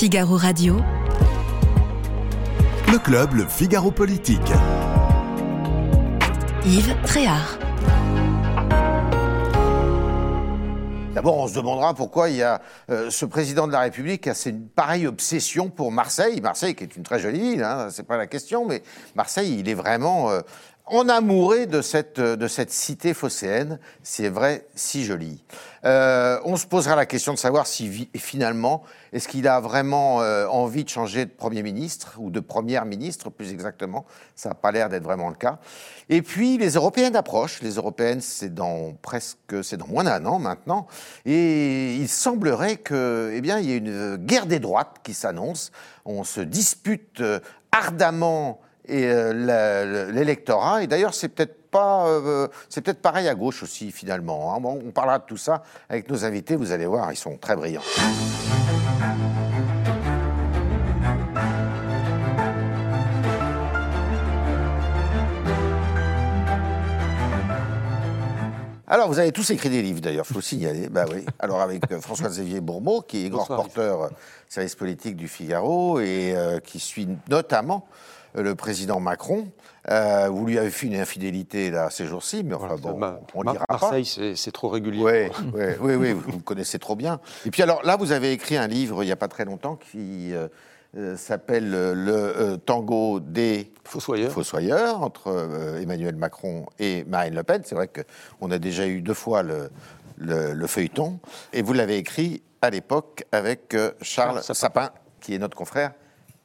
Figaro Radio. Le club, le Figaro Politique. Yves Tréhard. D'abord, on se demandera pourquoi il y a euh, ce président de la République qui a une pareille obsession pour Marseille. Marseille, qui est une très jolie ville, hein, c'est pas la question, mais Marseille, il est vraiment euh, en amouré de cette, de cette cité phocéenne. C'est vrai, si joli. Euh, on se posera la question de savoir si finalement, est-ce qu'il a vraiment euh, envie de changer de Premier ministre, ou de Première ministre plus exactement Ça n'a pas l'air d'être vraiment le cas. Et puis, les Européennes approchent. Les Européennes, c'est dans presque, c'est dans moins d'un an maintenant. Et il semblerait que, eh bien, il y ait une guerre des droites qui s'annonce. On se dispute euh, ardemment et euh, l'électorat. Et d'ailleurs, c'est peut-être pas, euh, c'est peut-être pareil à gauche aussi finalement. Hein. on parlera de tout ça avec nos invités. Vous allez voir, ils sont très brillants. Alors, vous avez tous écrit des livres, d'ailleurs, il faut signaler. bah oui. Alors, avec euh, François-Xavier Bourbeau, qui est grand reporter service politique du Figaro et qui suit notamment le président Macron. Euh, vous lui avez fait une infidélité là, ces jours-ci, mais enfin bon, on dira Marseille, c'est trop régulier. Oui, oui, oui, vous me connaissez trop bien. Et puis alors là, vous avez écrit un livre il n'y a pas très longtemps qui euh, euh, s'appelle Le tango des Fossoyeurs, entre Emmanuel Macron et Marine Le Pen. C'est vrai qu'on a déjà eu deux fois le, le, feuilleton. Et vous l'avez écrit à l'époque avec Charles Sapin, qui est notre confrère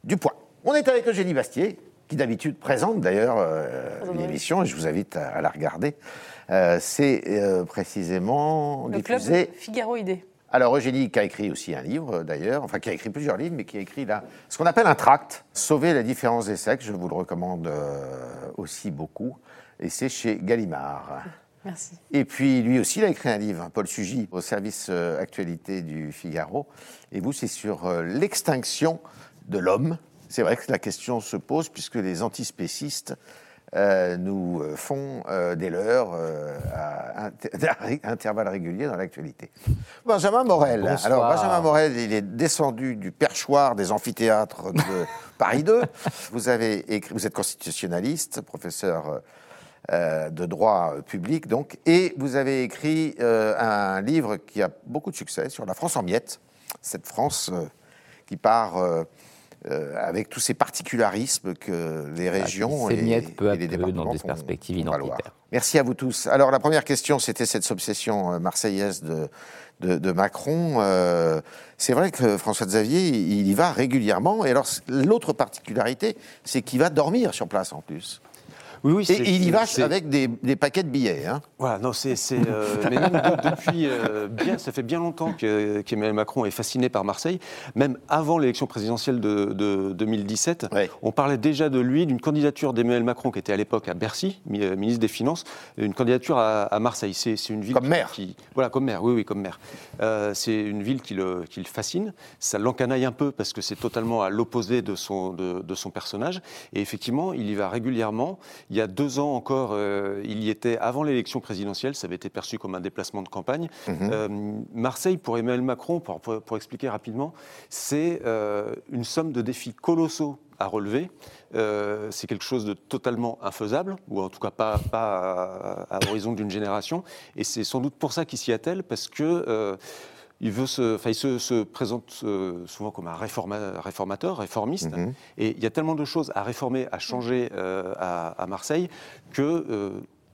du Point. On est avec Eugénie Bastier, qui d'habitude présente d'ailleurs euh, l'émission, et je vous invite à, la regarder. Euh, c'est euh, précisément le diffusé... club Figaro Idée. Alors Eugénie qui a écrit aussi un livre d'ailleurs, enfin qui a écrit plusieurs livres, mais qui a écrit là ce qu'on appelle un tract, Sauver la différence des sexes, je vous le recommande aussi beaucoup, et c'est chez Gallimard. Merci. Et puis lui aussi, il a écrit un livre, Paul Sugy, au service actualité du Figaro, et vous, c'est sur l'extinction de l'homme, c'est vrai que la question se pose puisque les antispécistes euh, nous euh, font euh, des leurs à, intervalles réguliers dans l'actualité. Benjamin Morel. Alors Benjamin Morel, il est descendu du perchoir des amphithéâtres de Paris 2. Vous avez écrit, vous êtes constitutionnaliste, professeur de droit public, donc, et vous avez écrit un livre qui a beaucoup de succès sur la France en miettes, cette France qui part euh, avec tous ces particularismes que les ah, régions et, les départements dans des perspectives identitaires. Merci à vous tous. Alors la première question, c'était cette obsession euh, marseillaise de, de, Macron. Euh, c'est vrai que François Xavier, il y va régulièrement. Et alors l'autre particularité, c'est qu'il va dormir sur place en plus. Oui, oui, et il y va avec des, paquets de billets. Hein. Voilà, non, c'est. Euh, mais même depuis. Euh, bien, ça fait bien longtemps qu'Emmanuel Macron est fasciné par Marseille. Même avant l'élection présidentielle de, 2017, on parlait déjà de lui, d'une candidature d'Emmanuel Macron qui était à l'époque à Bercy, euh, ministre des Finances, une candidature à, Marseille. C'est une ville. Comme maire qui, Voilà, comme maire, oui, oui, comme maire. c'est une ville qui le, qui le fascine. Ça l'encanaille un peu parce que c'est totalement à l'opposé de son, de, son personnage. Et effectivement, il y va régulièrement. Il y a deux ans encore, euh, il y était avant l'élection présidentielle, ça avait été perçu comme un déplacement de campagne. Mhm. Euh, Marseille, pour Emmanuel Macron, pour, expliquer rapidement, c'est euh, une somme de défis colossaux à relever. c'est quelque chose de totalement infaisable, ou en tout cas pas, pas à, l'horizon d'une génération. Et c'est sans doute pour ça qu'il s'y attelle, parce que il, veut se, il se, présente euh, souvent comme un réformateur, réformiste. Mhm. Et il y a tellement de choses à réformer, à changer euh, à, Marseille, que euh,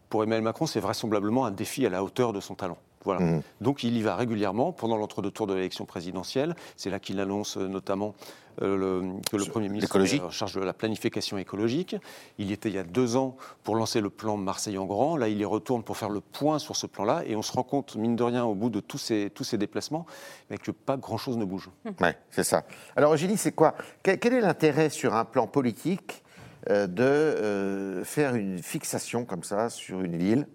pour Emmanuel Macron, c'est vraisemblablement un défi à la hauteur de son talent. Voilà. Mmh. Donc il y va régulièrement pendant l'entre-deux tours de l'élection présidentielle. C'est là qu'il annonce euh, notamment euh, que le Premier ministre est en charge de la planification écologique. Il y était il y a deux ans pour lancer le plan Marseille en grand. Là, il y retourne pour faire le point sur ce plan-là. Et on se rend compte, mine de rien, au bout de tous ces, tous ces déplacements, mais que pas grand-chose ne bouge. Oui, c'est ça. Alors, Eugénie, c'est quoi? Quel est l'intérêt sur un plan politique euh, de faire une fixation comme ça sur une ville?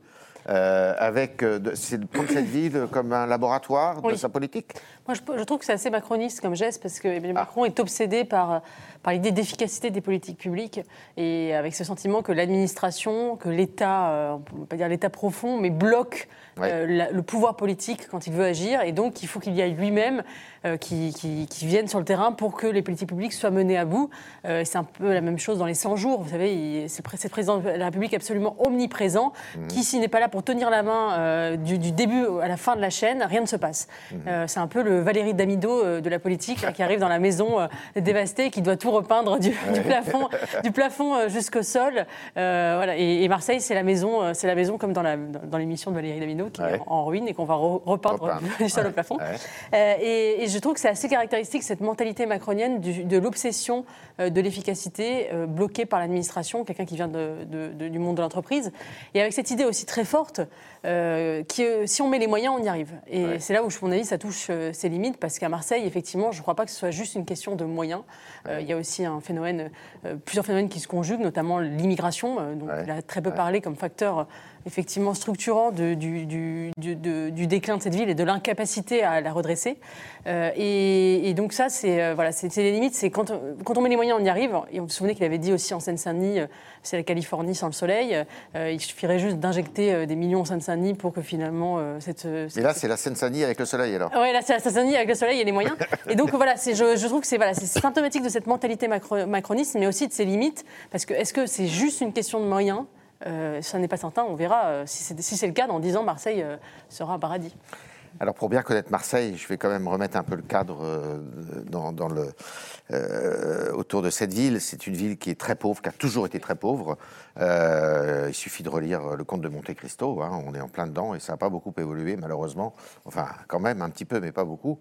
Euh, avec, euh, de prendre cette ville comme un laboratoire de sa politique? Moi, je, trouve que c'est assez macroniste comme geste, parce que Emmanuel ah. Macron est obsédé par, par l'idée d'efficacité des politiques publiques, et avec ce sentiment que l'administration, que l'État, euh, on ne peut pas dire l'État profond, mais bloque le pouvoir politique quand il veut agir, et donc il faut qu'il y ait lui-même euh, qui, viennent sur le terrain pour que les politiques publiques soient menées à bout. Euh, c'est un peu la même chose dans les 100 jours. Vous savez, c'est le président de la République absolument omniprésent, mmh. qui, s'il n'est pas là pour tenir la main euh, du, début à la fin de la chaîne, rien ne se passe. Mmh. c'est un peu le Valérie Damido de la politique qui arrive dans la maison dévastée qui doit tout repeindre du, plafond, du plafond jusqu'au sol. voilà. Et, Marseille, c'est la maison, c'est la maison comme dans, dans, l'émission de Valérie Damido qui est en ruine et qu'on va repeindre, du sol au plafond. et, et je trouve que c'est assez caractéristique, cette mentalité macronienne de l'obsession euh, de l'efficacité euh, bloquée par l'administration, quelqu'un qui vient du monde de l'entreprise. Et avec cette idée aussi très forte euh, que si on met les moyens, on y arrive. Et c'est là où, à mon avis, ça touche ses limites, parce qu'à Marseille, effectivement, je ne crois pas que ce soit juste une question de moyens. il y a aussi un phénomène, plusieurs phénomènes qui se conjuguent, notamment l'immigration, dont il a très peu parlé comme facteur effectivement structurant du, du, du, déclin de cette ville et de l'incapacité à la redresser. Euh, et, donc ça, c'est euh, voilà, c'est les limites. C'est quand, quand, on met les moyens, on y arrive. Et vous vous souvenez qu'il avait dit aussi en Seine-Saint-Denis, euh, c'est la Californie sans le soleil. il suffirait juste d'injecter des millions en Seine-Saint-Denis pour que finalement cette. et là, c'est la Seine-Saint-Denis avec le soleil alors. Oui, là, c'est la Seine-Saint-Denis avec le soleil et les moyens. et donc voilà, je, je, trouve que c'est voilà, symptomatique de cette mentalité macroniste, mais aussi de ses limites, parce que est-ce que c'est juste une question de moyens euh, ça n'est pas certain, on verra. Euh, si c'est le cas, dans 10 ans, Marseille euh, sera un paradis. Alors pour bien connaître Marseille, je vais quand même remettre un peu le cadre le, autour de cette ville. C'est une ville qui est très pauvre, qui a toujours été très pauvre. il suffit de relire le Comte de Monte Cristo, hein, on est en plein dedans et ça n'a pas beaucoup évolué malheureusement. Enfin quand même un petit peu, mais pas beaucoup.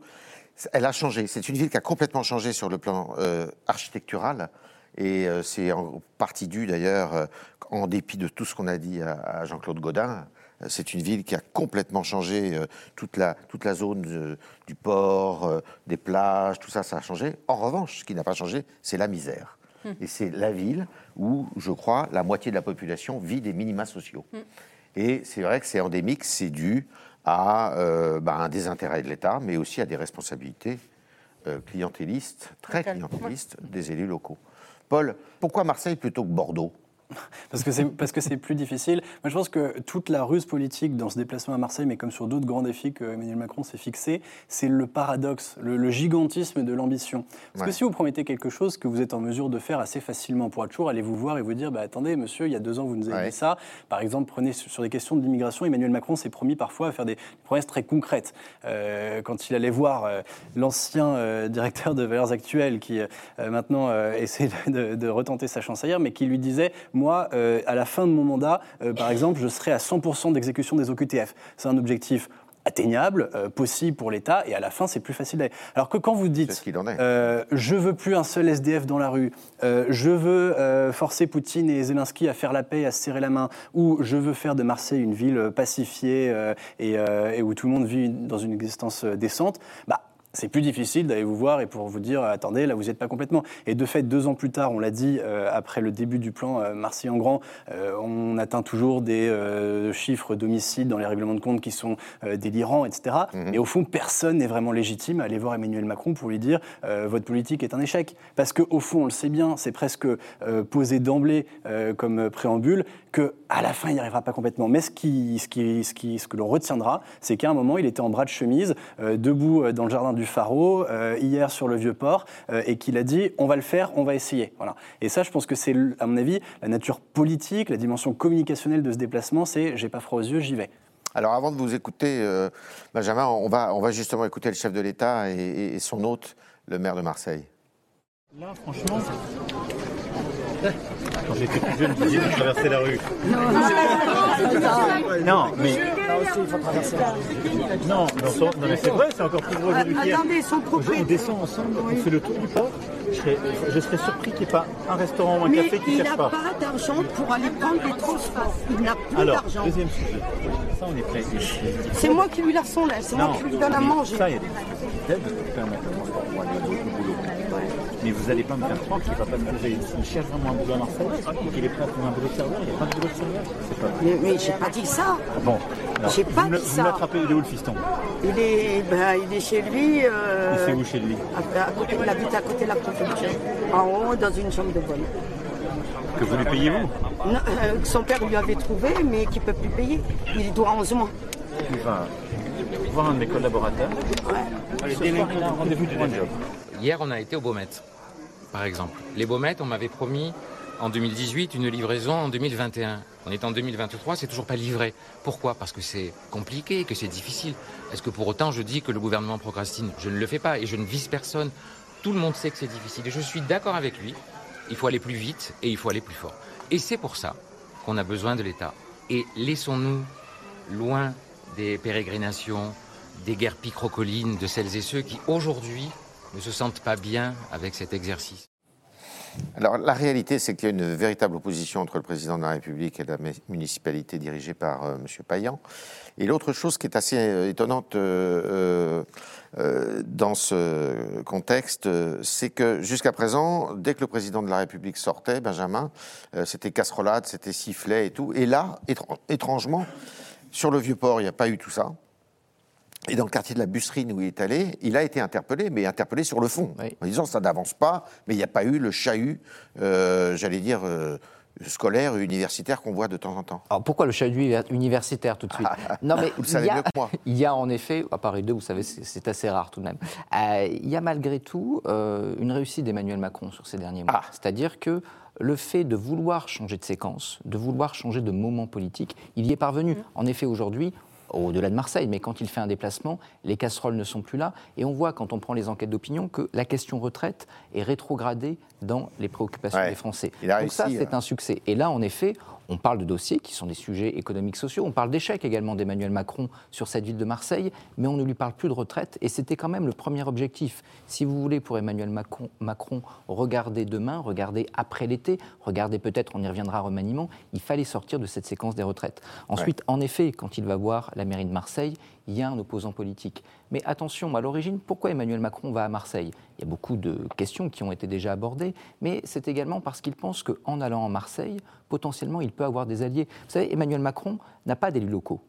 Elle a changé. C'est une ville qui a complètement changé sur le plan architectural. Et c'est en partie dû d'ailleurs en dépit de tout ce qu'on a dit à, Jean-Claude Godin, euh, c'est une ville qui a complètement changé euh, toute la, toute la zone euh, du port, des plages, tout ça, ça a changé. En revanche, ce qui n'a pas changé, c'est la misère. Hmm. Et c'est la ville où, je crois, la moitié de la population vit des minima sociaux. Hmm. Et c'est vrai que c'est endémique, c'est dû à bah, un désintérêt de l'État, mais aussi à des responsabilités clientélistes, très clientélistes, des élus locaux. Paul, pourquoi Marseille plutôt que Bordeaux? parce que c'est parce que c'est plus difficile. Moi, je pense que toute la ruse politique dans ce déplacement à Marseille, mais comme sur d'autres grands défis que Emmanuel Macron s'est fixé, c'est le paradoxe, le, gigantisme de l'ambition. Parce que si vous promettez quelque chose que vous êtes en mesure de faire assez facilement, on pourra toujours aller vous voir et vous dire, bah, attendez, monsieur, il y a deux ans, vous nous avez dit ça. Par exemple, prenez sur des questions de l'immigration, Emmanuel Macron s'est promis parfois à faire des promesses très concrètes. Euh, quand il allait voir euh, l'ancien euh, directeur de Valeurs Actuelles, qui maintenant essaie de, de retenter sa chance ailleurs, mais qui lui disait moi, euh, à la fin de mon mandat, euh, par exemple, je serai à 100% d'exécution des OQTF. C'est un objectif atteignable, euh, possible pour l'État, et à la fin, c'est plus facile d'aller. Alors que quand vous dites, ce en est. je veux plus un seul SDF dans la rue, je veux forcer Poutine et Zelensky à faire la paix, à se serrer la main, ou je veux faire de Marseille une ville pacifiée et, et, où tout le monde vit dans une existence décente, bah, c'est plus difficile d'aller vous voir et pour vous dire attendez, là vous n'êtes pas complètement. Et de fait, deux ans plus tard, on l'a dit, euh, après le début du plan euh, Marseille en grand, euh, on atteint toujours des chiffres d'homicides dans les règlements de compte qui sont délirants, etc. Mhm. Et au fond, personne n'est vraiment légitime à aller voir Emmanuel Macron pour lui dire votre politique est un échec. Parce qu'au fond, on le sait bien, c'est presque posé d'emblée comme préambule qu'à la fin, il n'y arrivera pas complètement. Mais ce, qui, ce, qui, ce, qui, ce que l'on retiendra, c'est qu'à un moment, il était en bras de chemise, debout dans le jardin du Faro, euh, hier sur le Vieux-Port, euh, et qu'il a dit on va le faire, on va essayer. Voilà. Et ça, je pense que c'est, à mon avis, la nature politique, la dimension communicationnelle de ce déplacement, c'est j'ai pas froid aux yeux, j'y vais. Alors avant de vous écouter, euh, Benjamin, on va, on va justement écouter le chef de l'État et, et son hôte, le maire de Marseille. Là, franchement, quand j'étais plus jeune, je disais de traverser la rue. Non, mais. Non, mais c'est vrai, c'est encore plus gros aujourd'hui Attendez, son On descend ensemble, on fait le tour du port. Je serais, surpris qu'il n'y ait pas un restaurant ou un café qui ne cherche pas. Il n'a pas d'argent pour aller prendre les transports. Il n'a plus d'argent. Alors, deuxième sujet. Ça, on est prêt. C'est moi qui lui la là, c'est moi qui lui donne à manger. Ça, il y a des aides au. Mais vous n'allez pas me faire croire qu'il ne va pas se poser. Il cherche vraiment un boulot à Marseille, qu'il est prêt pour un boulot de serveur. Il n'y a pas de boulot de serveur. Pas... Mais, mais j'ai pas dit ça. Bon. J'ai pas dit ça. Vous l'attrapez, il est où le fiston? Il est, ben, il est chez lui. Euh, il fait où chez lui? à, côté, Il habite à côté de la préfecture. En haut, dans une chambre de bonne. Que vous lui payez vous? Non, euh, Son père lui avait trouvé, mais qu'il ne peut plus payer. Il doit 11 mois. tu vas voir un de mes collaborateurs. Allez, ce soir, il a un rendez-vous un job. Hier, on a été au Beaumet, par exemple. Les Beaumet, on m'avait promis en 2018 une livraison en 2021. On est en 2023, c'est toujours pas livré. Pourquoi? Parce que c'est compliqué, que c'est difficile. Est-ce que pour autant je dis que le gouvernement procrastine? Je ne le fais pas et je ne vise personne. Tout le monde sait que c'est difficile et je suis d'accord avec lui. Il faut aller plus vite et il faut aller plus fort. Et c'est pour ça qu'on a besoin de l'État. Et laissons-nous loin des pérégrinations, des guerres picrocolines de celles et ceux qui aujourd'hui ne se sentent pas bien avec cet exercice. Alors la réalité, c'est qu'il y a une véritable opposition entre le président de la République et la municipalité dirigée par euh, M. Payan. Et l'autre chose qui est assez euh, étonnante euh, dans ce contexte, c'est que jusqu'à présent, dès que le président de la République sortait, Benjamin, c'était casserolade, c'était sifflet et tout. Et là, étrangement, sur le Vieux-Port, il n'y a pas eu tout ça. Et dans le quartier de la Busserine où il est allé, il a été interpellé, mais interpellé sur le fond, en disant ça n'avance pas, mais il n'y a pas eu le chahut, euh, j'allais dire, euh, scolaire, universitaire qu'on voit de temps en temps. Alors pourquoi le chahut universitaire tout de suite? Non mais vous savez mieux que moi. Il y a en effet, à Paris 2, vous savez, c'est assez rare tout de même. Euh, il y a malgré tout une réussite d'Emmanuel Macron sur ces derniers mois. Ah. C'est-à-dire que le fait de vouloir changer de séquence, de vouloir changer de moment politique, il y est parvenu. Mmh. En effet, aujourd'hui, au-delà de Marseille, mais quand il fait un déplacement, les casseroles ne sont plus là. Et on voit, quand on prend les enquêtes d'opinion, que la question retraite est rétrogradée dans les préoccupations des Français. Donc ça, c'est hein. un succès. Et là, en effet, on parle de dossiers qui sont des sujets économiques sociaux. On parle d'échecs également d'Emmanuel Macron sur cette ville de Marseille, mais on ne lui parle plus de retraite. Et c'était quand même le premier objectif. Si vous voulez, pour Emmanuel Macron, Macron regarder demain, regarder après l'été, regarder peut-être, on y reviendra remaniement, il fallait sortir de cette séquence des retraites. Ensuite, en effet, quand il va voir la mairie de Marseille, il y a un opposant politique. Mais attention, à l'origine, pourquoi Emmanuel Macron va à Marseille? Il y a beaucoup de questions qui ont été déjà abordées, mais c'est également parce qu'il pense qu'en allant à Marseille, potentiellement, il peut avoir des alliés. Vous savez, Emmanuel Macron n'a pas d'élus locaux.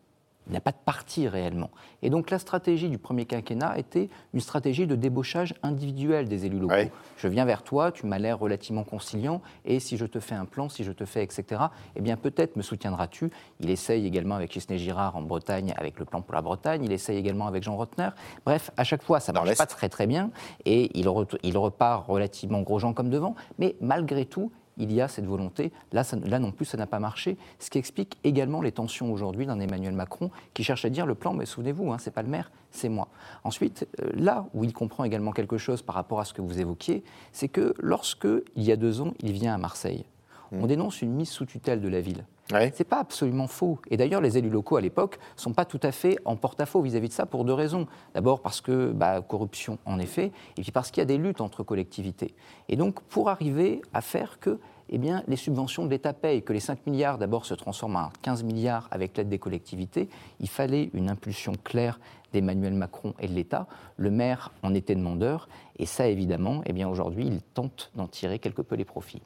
Il n'y a pas de parti réellement. Et donc la stratégie du premier quinquennat était une stratégie de débauchage individuel des élus locaux. Je viens vers toi, tu m'as l'air relativement conciliant, et si je te fais un plan, si je te fais, etc., eh bien peut-être me soutiendras-tu. Il essaye également avec Gisné Girard en Bretagne, avec le plan pour la Bretagne, il essaye également avec Jean Rotner. Bref, à chaque fois, ça ne marche pas très très bien, et il, il repart relativement gros gens comme devant, mais malgré tout, il y a cette volonté. Là, là non plus, ça n'a pas marché. Ce qui explique également les tensions aujourd'hui d'un Emmanuel Macron qui cherche à dire le plan, mais souvenez-vous, hein, c'est pas le maire, c'est moi. Ensuite, euh, là où il comprend également quelque chose par rapport à ce que vous évoquiez, c'est que lorsque, il y a deux ans, il vient à Marseille, on mmh. dénonce une mise sous tutelle de la ville. Ouais. C'est pas absolument faux. Et d'ailleurs, les élus locaux à l'époque sont pas tout à fait en porte-à-faux vis-à-vis de ça pour deux raisons. D'abord parce que bah, corruption en effet, et puis parce qu'il y a des luttes entre collectivités. Et donc pour arriver à faire que eh bien, les subventions de l'État payent, que les 5 milliards d'abord se transforment en 15 milliards avec l'aide des collectivités, il fallait une impulsion claire d'Emmanuel Macron et de l'État. Le maire en était demandeur, et ça évidemment, eh bien aujourd'hui, il tente d'en tirer quelque peu les profits.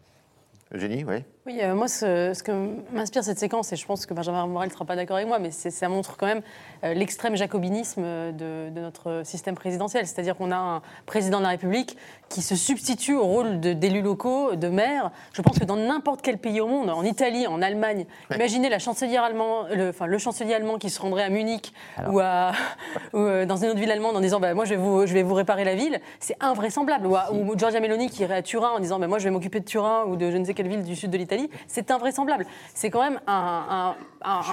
Eugénie, oui oui, euh, moi, ce, que m'inspire cette séquence, et je pense que Benjamin Morel ne sera pas d'accord avec moi, mais ça montre quand même euh, l'extrême jacobinisme de, notre système présidentiel. C'est-à-dire qu'on a un président de la République qui se substitue au rôle d'élus locaux, de maires. Je pense que dans n'importe quel pays au monde, en Italie, en Allemagne, imaginez la chancelière allemand, le, enfin, le chancelier allemand qui se rendrait à Munich ou, à, euh, dans une autre ville allemande en disant bah, Moi, je vais, vous, je vais vous réparer la ville. C'est invraisemblable. Ou, ou, Giorgia Meloni qui irait à Turin en disant bah, Moi, je vais m'occuper de Turin ou de je ne sais quelle ville du sud de l'Italie c'est invraisemblable. C'est quand même un,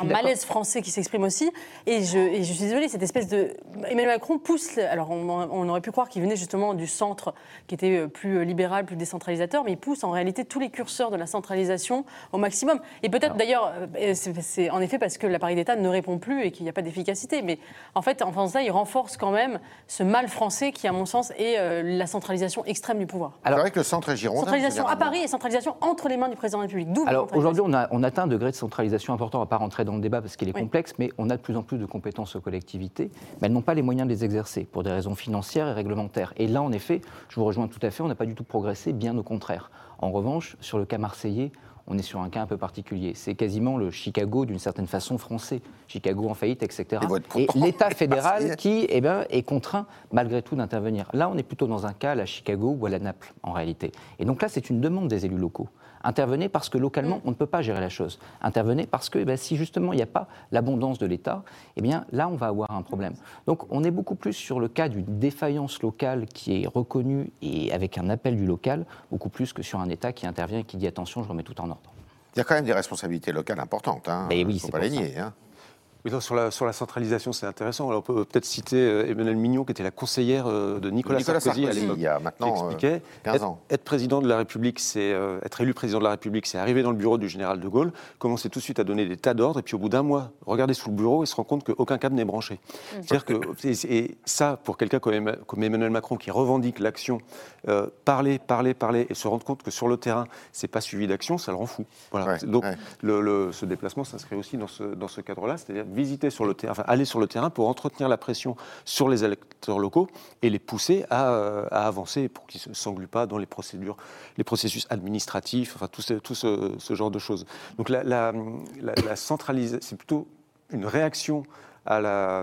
malaise français qui s'exprime aussi. Et je, suis désolée, cette espèce de. Emmanuel Macron pousse. Alors, on, aurait pu croire qu'il venait justement du centre qui était euh, plus libéral, plus décentralisateur, mais il pousse en réalité tous les curseurs de la centralisation au maximum. Et peut-être d'ailleurs, euh, c'est en effet parce que l'appareil d'État ne répond plus et qu'il n'y a pas d'efficacité. Mais en fait, en faisant ça, il renforce quand même ce mal français qui, à mon sens, est euh, la centralisation extrême du pouvoir. Alors, c'est vrai que le centre est girondin. Centralisation à Paris et centralisation entre les mains du président Alors aujourd'hui, on, on, atteint un degré de centralisation important. On ne va pas rentrer dans le débat parce qu'il est complexe, mais on a de plus en plus de compétences aux collectivités, mais elles n'ont pas les moyens de les exercer pour des raisons financières et réglementaires. Et là, en effet, je vous rejoins tout à fait, on n'a pas du tout progressé, bien au contraire. En revanche, sur le cas marseillais, on est sur un cas un peu particulier. C'est quasiment le Chicago, d'une certaine façon, français. Chicago en faillite, etc. Et, l'État fédéral qui eh ben, est contraint, malgré tout, d'intervenir. Là, on est plutôt dans un cas à la Chicago ou à la Naples, en réalité. Et donc là, c'est une demande des élus locaux Intervenez parce que localement, on ne peut pas gérer la chose. Intervenez parce que eh ben, si justement il n'y a pas l'abondance de l'État, eh bien là, on va avoir un problème. Donc on est beaucoup plus sur le cas d'une défaillance locale qui est reconnue et avec un appel du local, beaucoup plus que sur un État qui intervient et qui dit attention, je remets tout en ordre. Il y a quand même des responsabilités locales importantes. Hein. Mais oui, Il faut c'est pas les nier. hein. Oui, non, sur, la, sur la centralisation, c'est intéressant. Alors, on peut peut-être citer euh, Emmanuel Mignon, qui était la conseillère euh, de Nicolas, Nicolas Sarkozy, à Sarkozy, l'époque. il y a qui maintenant euh, expliquait 15 être, ans. être président de la République, c'est euh, être élu président de la République, c'est arriver dans le bureau du général de Gaulle, commencer tout de suite à donner des tas d'ordres, et puis au bout d'un mois, regarder sous le bureau et se rendre compte qu'aucun câble n'est branché. C'est-à-dire que et, et ça, pour quelqu'un comme, Emma- comme Emmanuel Macron qui revendique l'action, euh, parler, parler, parler, et se rendre compte que sur le terrain, c'est pas suivi d'action, ça le rend fou. Voilà. Ouais, Donc ouais. le, le- ce déplacement s'inscrit aussi dans ce, dans ce cadre-là, c'est-à-dire visiter sur le terrain, aller sur le terrain pour entretenir la pression sur les électeurs locaux et les pousser à, euh, à avancer pour qu'ils ne s'engluent pas dans les procédures, les processus administratifs, enfin tout ce, tout ce, genre de choses. Donc la, la centralisation, c'est plutôt une réaction à, la,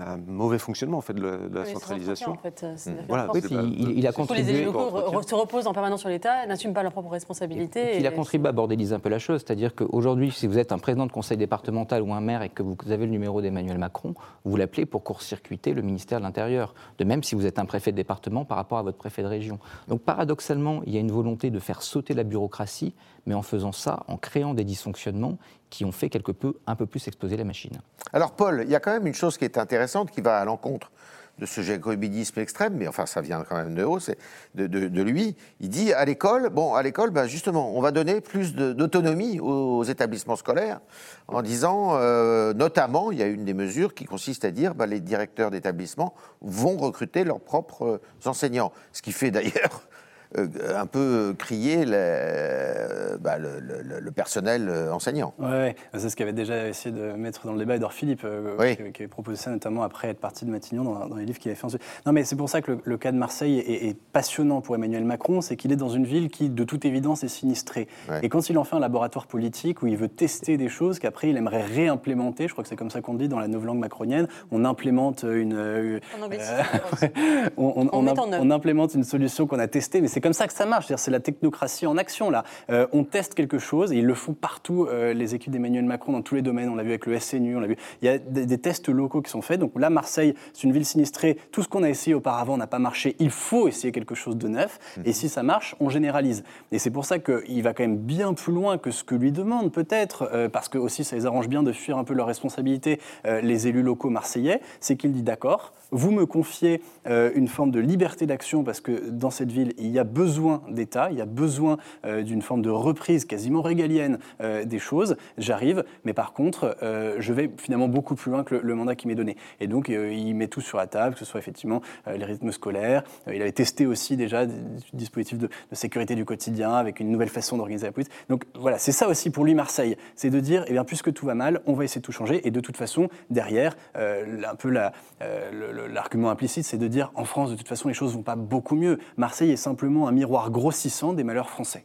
à un mauvais fonctionnement en fait de la, de la centralisation. En fait, Voilà. Oui, puis il, il a Surtout les contribué. élus locaux se reposent en permanence sur l'État, n'assument pas leurs propres Et responsabilités. il a contribué à bordéliser un peu la chose, c'est-à-dire qu'aujourd'hui, si vous êtes un président de conseil départemental ou un maire et que vous avez le numéro d'Emmanuel Macron, vous l'appelez pour court-circuiter le ministère de l'Intérieur. De même si vous êtes un préfet de département par rapport à votre préfet de région. Donc paradoxalement, il y a une volonté de faire sauter la bureaucratie, mais en faisant ça, en créant des dysfonctionnements qui ont fait quelque peu, un peu plus exploser la machine. Alors, Paul, il y a quand même une chose qui est intéressante qui va à l'encontre de ce jacobinisme extrême, mais enfin, ça vient quand même de haut, c'est de, lui. Il dit à l'école, bon, à l'école, ben, justement, on va donner plus d'autonomie aux établissements scolaires en disant, euh, notamment, il y a une des mesures qui consiste à dire, ben, les directeurs d'établissements vont recruter leurs propres euh, enseignants. Ce qui fait d'ailleurs un peu crier le, bah, le- le- le personnel euh, enseignant. Ouais, ouais, c'est ce qu'avait déjà essayé de mettre dans le débat Edouard Philippe, euh, Oui. qui, qui avait proposé ça notamment après être parti de Matignon dans, dans les livres qu'il avait fait ensuite. Non, mais c'est pour ça que le, le cas de Marseille est, est passionnant pour Emmanuel Macron, c'est qu'il est dans une ville qui, de toute évidence, est sinistrée. Ouais. Et quand il en fait un laboratoire politique où il veut tester des choses qu'après il aimerait réimplémenter, je crois que c'est comme ça qu'on dit dans la novlangue macronienne, on implémente une. euh, euh, on, on- On on met imp- en œuvre. on implémente une solution qu'on a testée, mais c'est comme ça que ça marche. C'est la technocratie en action là. Euh, on teste quelque chose et ils le font partout. euh, les équipes d'Emmanuel Macron dans tous les domaines. On l'a vu avec le SNU, on l'a vu. Il y a des, des tests locaux qui sont faits. Donc là, Marseille, c'est une ville sinistrée. Tout ce qu'on a essayé auparavant n'a pas marché. Il faut essayer quelque chose de neuf. Et si ça marche, on généralise. Et c'est pour ça qu'il va quand même bien plus loin que ce que lui demande peut-être, euh, parce que aussi ça les arrange bien de fuir un peu leurs responsabilités, les élus locaux marseillais. C'est qu'il dit d'accord. Vous me confiez euh, une forme de liberté d'action parce que dans cette ville, il y a besoin d'État, il y a besoin euh, d'une forme de reprise quasiment régalienne euh, des choses. J'arrive, mais par contre, je vais finalement beaucoup plus loin que le, mandat qui m'est donné. Et donc, il met tout sur la table, que ce soit effectivement les rythmes scolaires. Il avait testé aussi déjà des dispositifs de, sécurité du quotidien avec une nouvelle façon d'organiser la police. Donc voilà, c'est ça aussi pour lui Marseille, c'est de dire, eh bien, puisque tout va mal, on va essayer de tout changer. Et de toute façon, derrière, un peu la- le- l'argument implicite, c'est de dire, en France, de toute façon, les choses vont pas beaucoup mieux. Marseille est simplement un miroir grossissant des malheurs français.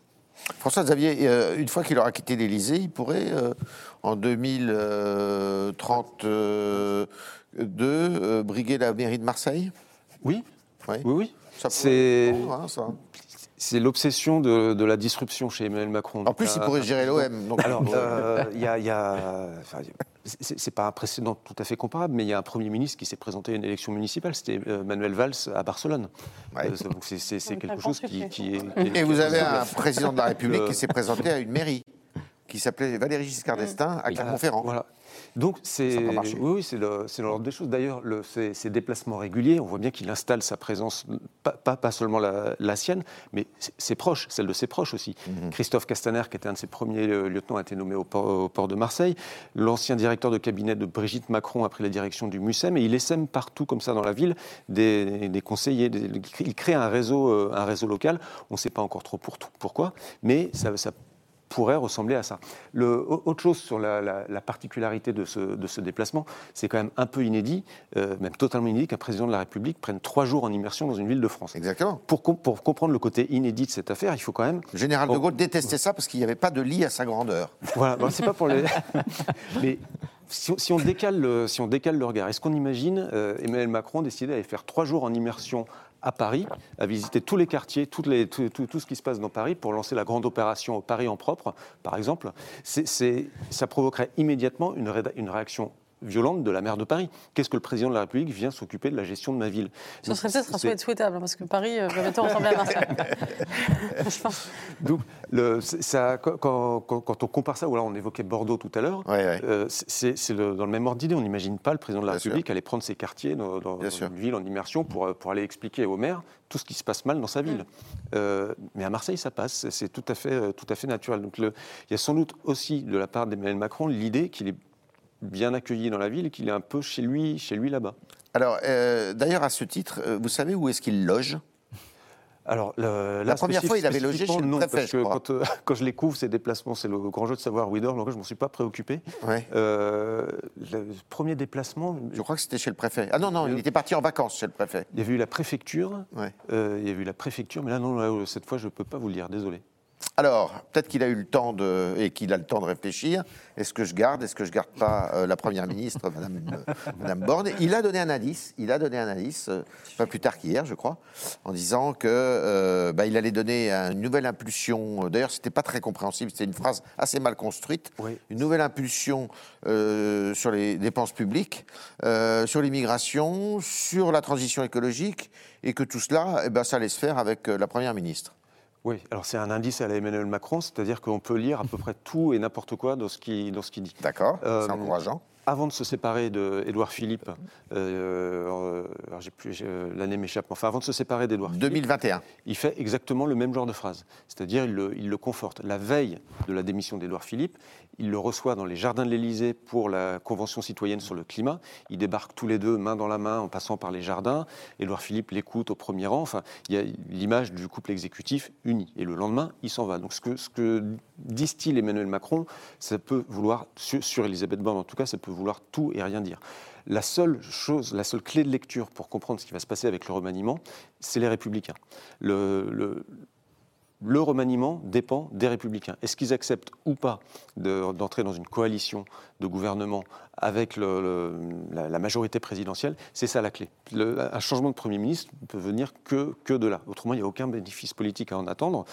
François Xavier, euh, une fois qu'il aura quitté l'Élysée, il pourrait, euh, en 2032, euh, briguer la mairie de Marseille? Oui, Oui. oui, oui. Ça pourrait C'est- hein, ça. C'est l'obsession de, de la disruption chez Emmanuel Macron. En plus, il Euh, pourrait un gérer l'OM. donc- Alors, euh, il y a, il y a- enfin, c'est pas un précédent tout à fait comparable, mais il y a un Premier ministre qui s'est présenté à une élection municipale, c'était euh, Manuel Valls à Barcelone. Ouais. Euh, donc c'est- quelque chose qui, est... qui est- Et vous avez un président de la République Euh, qui s'est présenté à une mairie, qui s'appelait Valéry Giscard d'Estaing, à Clermont-Ferrand. Voilà. Donc c'est oui, oui, c'est l'ordre des choses. D'ailleurs, le- ces, ces déplacements réguliers, on voit bien qu'il installe sa présence, pas, pas, pas seulement la, la sienne, mais ses- proches, celle de ses proches aussi. Mhm. Christophe Castaner, qui était un de ses premiers euh, lieutenants, a été nommé au port, au port de Marseille. L'ancien directeur de cabinet de Brigitte Macron a pris la direction du MUSEM et il essaime partout comme ça dans la ville des, des conseillers. des- il crée un réseau, euh, un réseau local. On ne sait pas encore trop pour, pourquoi, mais ça, ça pourrait ressembler à ça. Le, autre chose sur la, la- la particularité de ce, de ce déplacement, c'est quand même un peu inédit, euh, même totalement inédit, qu'un président de la République prenne trois jours en immersion dans une ville de France. Exactement. Pour, com- pour comprendre le côté inédit de cette affaire, il faut quand même. Le général de. Gaulle détestait ça parce qu'il n'y avait pas de lit à sa grandeur. Voilà, bon, c'est pas pour les. Mais si on, si on décale le, si on décale le regard, est-ce qu'on imagine euh, Emmanuel Macron décider d'aller faire trois jours en immersion à Paris, à visiter tous les quartiers, tout, ce qui se passe dans Paris pour lancer la grande opération Paris en propre, par exemple, ça provoquerait immédiatement une réaction violente de la maire de Paris. Qu'est-ce que le président de la République vient s'occuper de la gestion de ma ville? Ce serait peut-être un souhait souhaitable, hein, parce que Paris euh, va bientôt ressembler à Marseille. Donc, le- c'est- ça, quand, quand- quand on compare ça, ou alors on évoquait Bordeaux tout à l'heure, Ouais, ouais. euh, c'est dans le même ordre d'idée. On n'imagine pas le président de la Bien sûr. République aller prendre ses quartiers dans, sûr. une ville en immersion pour, euh, pour aller expliquer au maire tout ce qui se passe mal dans sa ville. Euh, mais à Marseille, ça passe. C'est- tout à fait, tout à fait naturel. Donc, le- il y a sans doute aussi de la part d'Emmanuel Macron l'idée qu'il est bien accueilli dans la ville et qu'il est un peu chez lui, chez lui là-bas. Alors, euh, d'ailleurs, à ce titre, euh, vous savez où est-ce qu'il loge? Alors, le- La première fois, il avait logé chez le non, préfet, parce je que crois. quand, euh, quand je les couvre, ces déplacements, c'est le grand jeu de savoir où il dort, donc je ne m'en suis pas préoccupé. Ouais. Euh, le premier déplacement, Je crois que c'était chez le préfet. Ah non, non, il était parti en vacances chez le préfet. il y avait eu la préfecture. Ouais. euh, il y avait eu la préfecture, mais là, non, là, cette fois, je ne peux pas vous le dire, désolé. Alors, peut-être qu'il a eu le temps de, et qu'il a le temps de réfléchir. Est-ce que je garde Est-ce que je garde pas euh, la première ministre, Madame, euh, Madame Borne? Il a donné un indice. Il a donné un indice, euh, pas plus tard qu'hier, je crois, en disant que bah, il allait donner une nouvelle impulsion. D'ailleurs, c'était pas très compréhensible. C'était une phrase assez mal construite. Oui. Une nouvelle impulsion sur les dépenses publiques, sur l'immigration, sur la transition écologique, et que tout cela, eh ben, ça allait se faire avec la première ministre. Oui, alors c'est un indice à la Emmanuel Macron, c'est-à-dire qu'on peut lire à peu près tout et n'importe quoi dans ce qu'il dans ce qu'il dit. D'accord Euh, C'est encourageant. Avant de se séparer d'Édouard Philippe, euh, euh, l'année m'échappe, enfin avant de se séparer d'Édouard Philippe, 2021. il fait exactement le même genre de phrase. C'est-à-dire, il le, il le conforte. La veille de la démission d'Édouard Philippe, il le reçoit dans les jardins de l'Élysée pour la Convention citoyenne sur le climat. Ils débarquent tous les deux, main dans la main, en passant par les jardins. Édouard Philippe l'écoute au premier rang. Enfin, il y a l'image du couple exécutif uni. Et le lendemain, il s'en va. Donc, ce que, ce que distille Emmanuel Macron, ça peut vouloir, sur, sur Elisabeth Borne en tout cas, ça peut vouloir tout et rien dire. La seule chose, la seule clé de lecture pour comprendre ce qui va se passer avec le remaniement, c'est les Républicains. Le, remaniement dépend des républicains. Est-ce qu'ils acceptent ou pas de- d'entrer dans une coalition de gouvernement avec la, majorité présidentielle C'est ça la clé. Un changement de Premier ministre ne peut venir que, que de là. Autrement, il n'y a aucun bénéfice politique à en attendre.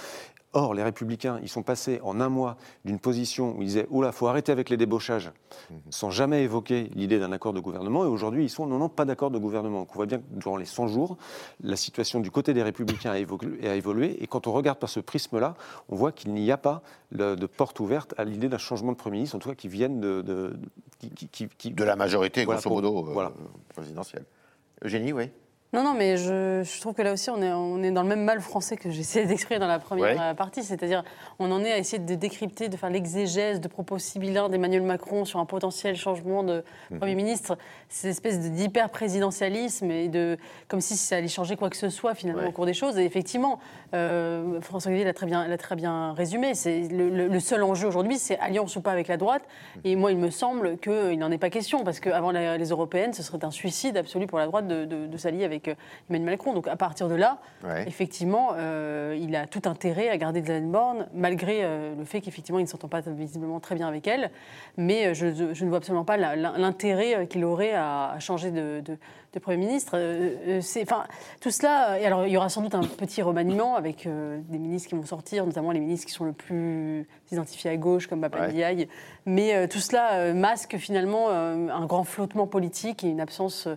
Or, les républicains, ils sont passés en un mois d'une position où ils disaient « Oula, faut arrêter avec les débauchages », sans jamais évoquer l'idée d'un accord de gouvernement. Et aujourd'hui, ils sont « Non, non, pas d'accord de gouvernement ». Donc on voit bien que durant les 100 jours, la situation du côté des républicains a évolué. a évolué. Et quand on regarde par ce prisme-là, on voit qu'il n'y a pas de, porte ouverte à l'idée d'un changement de Premier ministre, en tout cas qui vienne de... de, qui- qui- qui- qui- De la majorité, Voilà, grosso pour- modo, euh, voilà. présidentielle. Eugénie, oui Non, non, mais je, je trouve que là aussi, on est, on est dans le même mal français que j'essayais d'exprimer dans la première Ouais. euh, partie. C'est-à-dire, on en est à essayer de décrypter, de faire l'exégèse de propos sibyllins d'Emmanuel Macron sur un potentiel changement de Mhm. Premier ministre. Cette espèce de- d'hyper-présidentialisme et de. comme si ça allait changer quoi que ce soit, finalement, Ouais. au cours des choses. Et effectivement, euh, François Xavier l'a très bien, l'a très bien résumé. C'est le, le- le seul enjeu aujourd'hui, c'est alliance ou pas avec la droite. Et moi, il me semble qu'il n'en est pas question, parce qu'avant les européennes, ce serait un suicide absolu pour la droite de, de- de s'allier avec euh, Emmanuel Macron. Donc à partir de là, Ouais. effectivement, euh, il a tout intérêt à garder Elisabeth Borne, malgré euh, le fait qu'effectivement, il ne s'entend pas visiblement très bien avec elle. Mais je, je ne vois absolument pas l'intérêt qu'il aurait à, à changer de, de- de Premier ministre. Enfin, tout cela. Et alors, il y aura sans doute un petit remaniement avec des ministres qui vont sortir, notamment les ministres qui sont le plus identifiés à gauche, comme Papa Ouais. Ndiaye. Mais tout cela masque finalement un grand flottement politique et une absence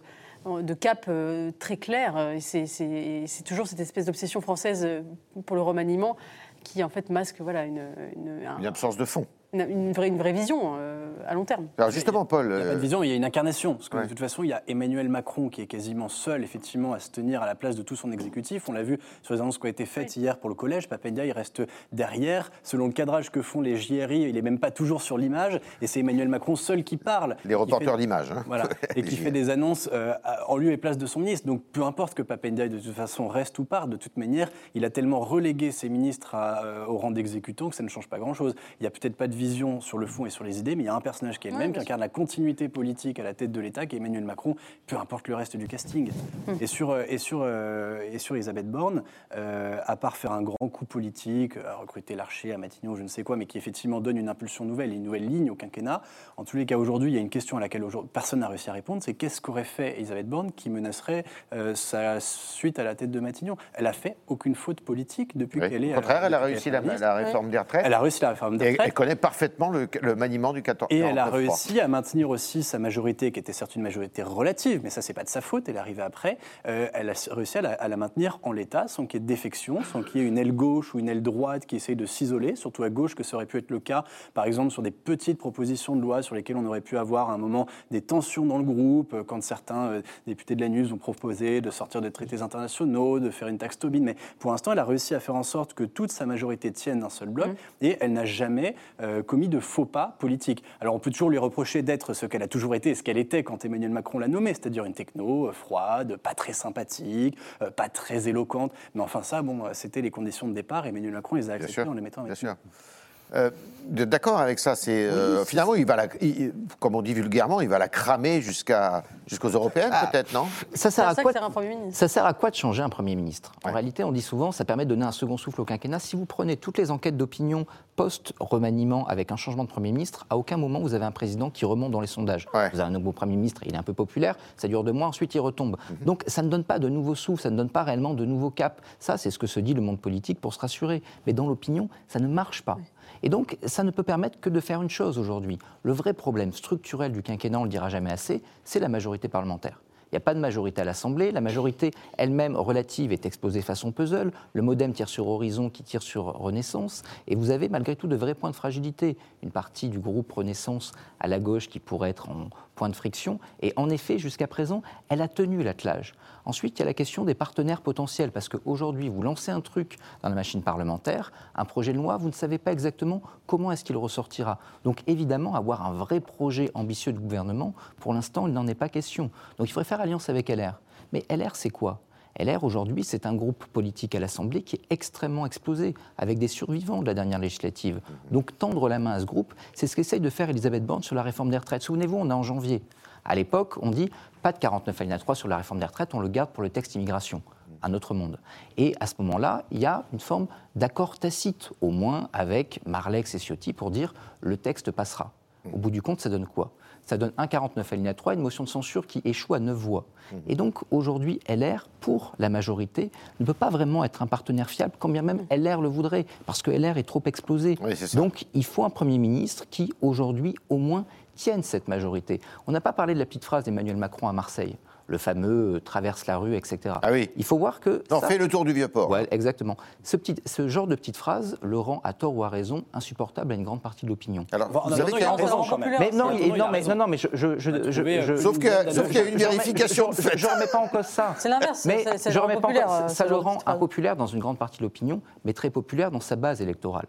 de cap euh, très clair. Euh, C'est toujours cette espèce d'obsession française euh, pour le remaniement qui en fait masque voilà, une, une, un- Une absence de fond. Une- vraie, une vraie vision euh, à long terme. Alors justement, Paul, Il n'y a pas euh, de vision, il y a une incarnation. Parce que Ouais. de toute façon, il y a Emmanuel Macron qui est quasiment seul, effectivement, à se tenir à la place de tout son exécutif. On l'a vu sur les annonces qui ont été faites hier pour le collège. Papendia, il reste derrière. Selon le cadrage que font les JRI, il n'est même pas toujours sur l'image. Et c'est Emmanuel Macron seul qui parle. les qui reporters d'image. hein. Voilà, et qui fait des annonces euh, en lieu et place de son ministre. Donc peu importe que Papendiaï de toute façon reste ou part, de toute manière, il a tellement relégué ses ministres à, euh, au rang d'exécutants que ça ne change pas grand-chose. Il n'y a peut-être pas de vision sur le fond et sur les idées, mais il y a un personnage qui est le Ouais, même, qui incarne la continuité politique à la tête de l'État, qui est Emmanuel Macron, peu importe le reste du casting. Hum. Et, sur, euh, et, sur, euh, et sur Elisabeth Borne, euh, à part faire un grand coup politique, recruter Larcher à Matignon, je ne sais quoi, mais qui effectivement donne une impulsion nouvelle, une nouvelle ligne au quinquennat, en tous les cas aujourd'hui, il y a une question à laquelle personne n'a réussi à répondre, c'est qu'est-ce qu'aurait fait Elisabeth Borne qui menacerait euh, sa suite à la tête de Matignon? Elle a fait aucune faute politique depuis Oui. qu'elle est... Au contraire, elle a réussi la, la réforme des retraites. Elle a réussi la réforme des Et retraites. elle connaît parfaitement le, le maniement du 14 Et elle a 49.3. réussi à maintenir aussi sa majorité, qui était certes une majorité relative, mais ça, c'est pas de sa faute, elle est arrivée après. Euh, elle a réussi à la, à la maintenir en l'état, sans qu'il y ait de défection, sans qu'il y ait une aile gauche ou une aile droite qui essaye de s'isoler, surtout à gauche, que ça aurait pu être le cas, par exemple, sur des petites propositions de loi sur lesquelles on aurait pu avoir à un moment des tensions dans le groupe, euh, quand certains euh, députés de la NUS ont proposé de sortir des traités internationaux, de faire une taxe Tobin. Mais pour l'instant, elle a réussi à faire en sorte que toute sa majorité tienne d'un seul bloc, et elle n'a jamais euh, commis de faux pas politiques. Alors on peut toujours lui reprocher d'être ce qu'elle a toujours été, ce qu'elle était quand Emmanuel Macron l'a nommée, c'est-à-dire une techno euh, froide, pas très sympathique, euh, pas très éloquente. Mais enfin ça, bon, euh, c'était les conditions de départ. Emmanuel Macron les a acceptées en les mettant avec Bien sûr. Euh, D'accord avec ça. C'est euh, finalement, il va la, il- comme on dit vulgairement, il va la cramer jusqu'à jusqu'aux européennes, Ah. peut-être, non? Ça C'est sert à ça quoi que sert un Premier ministre. Ça sert à quoi de changer un Premier ministre? En Ouais. réalité, on dit souvent, ça permet de donner un second souffle au quinquennat. Si vous prenez toutes les enquêtes d'opinion post-remaniement avec un changement de Premier ministre, à aucun moment vous avez un président qui remonte dans les sondages. Ouais. Vous avez un nouveau Premier ministre, il est un peu populaire, ça dure deux mois, ensuite il retombe. Mhm. Donc ça ne donne pas de nouveau souffle, ça ne donne pas réellement de nouveau cap. Ça, c'est ce que se dit le monde politique pour se rassurer. Mais dans l'opinion, ça ne marche pas. Et donc, ça ne peut permettre que de faire une chose aujourd'hui. Le vrai problème structurel du quinquennat, on ne le dira jamais assez, c'est la majorité parlementaire. Il n'y a pas de majorité à l'Assemblée. La majorité elle-même relative est exposée façon puzzle. Le modem tire sur Horizon qui tire sur Renaissance. Et vous avez malgré tout de vrais points de fragilité. Une partie du groupe Renaissance à la gauche qui pourrait être en point de friction. Et en effet, jusqu'à présent, elle a tenu l'attelage. Ensuite, il y a la question des partenaires potentiels. Parce qu'aujourd'hui, vous lancez un truc dans la machine parlementaire, un projet de loi, vous ne savez pas exactement comment est-ce qu'il ressortira. Donc évidemment, avoir un vrai projet ambitieux de gouvernement, pour l'instant, il n'en est pas question. Donc il faudrait faire alliance avec LR. Mais LR, c'est quoi? LR, aujourd'hui, c'est un groupe politique à l'Assemblée qui est extrêmement explosé, avec des survivants de la dernière législative. Donc tendre la main à ce groupe, c'est ce qu'essaye de faire Elisabeth Borne sur la réforme des retraites. Souvenez-vous, on est en janvier. À l'époque, on dit pas de 49 alinéa 3 sur la réforme des retraites, on le garde pour le texte immigration. Un autre monde. Et à ce moment-là, il y a une forme d'accord tacite, au moins avec Marlex et Ciotti, pour dire le texte passera. Au bout du compte, ça donne quoi? Ça donne un 49 alinéa 3, une motion de censure qui échoue à 9 voix. Et donc aujourd'hui, LR, pour la majorité, ne peut pas vraiment être un partenaire fiable, quand bien même LR le voudrait, parce que LR est trop explosé. Oui, donc il faut un Premier ministre qui, aujourd'hui, au moins, tienne cette majorité. On n'a pas parlé de la petite phrase d'Emmanuel Macron à Marseille, le fameux euh, traverse la rue, etc. Ah oui. Il faut voir que. Non, ça- fais le tour du vieux port. Ouais, exactement. Ce, petit, ce genre de petite phrase le rend, à tort ou à raison, insupportable à une grande partie de l'opinion. Alors, vous avez raison raison quand même. Mais non, En il- non, a mais, non, non, mais je. je, je, On a je- trouvé, je- euh, Sauf qu'il y a une vérification je- ne remets pas en cause ça. C'est l'inverse, Mais je remets pas en cause- euh, ça le rend impopulaire dans une grande partie de l'opinion, mais très populaire dans sa base électorale.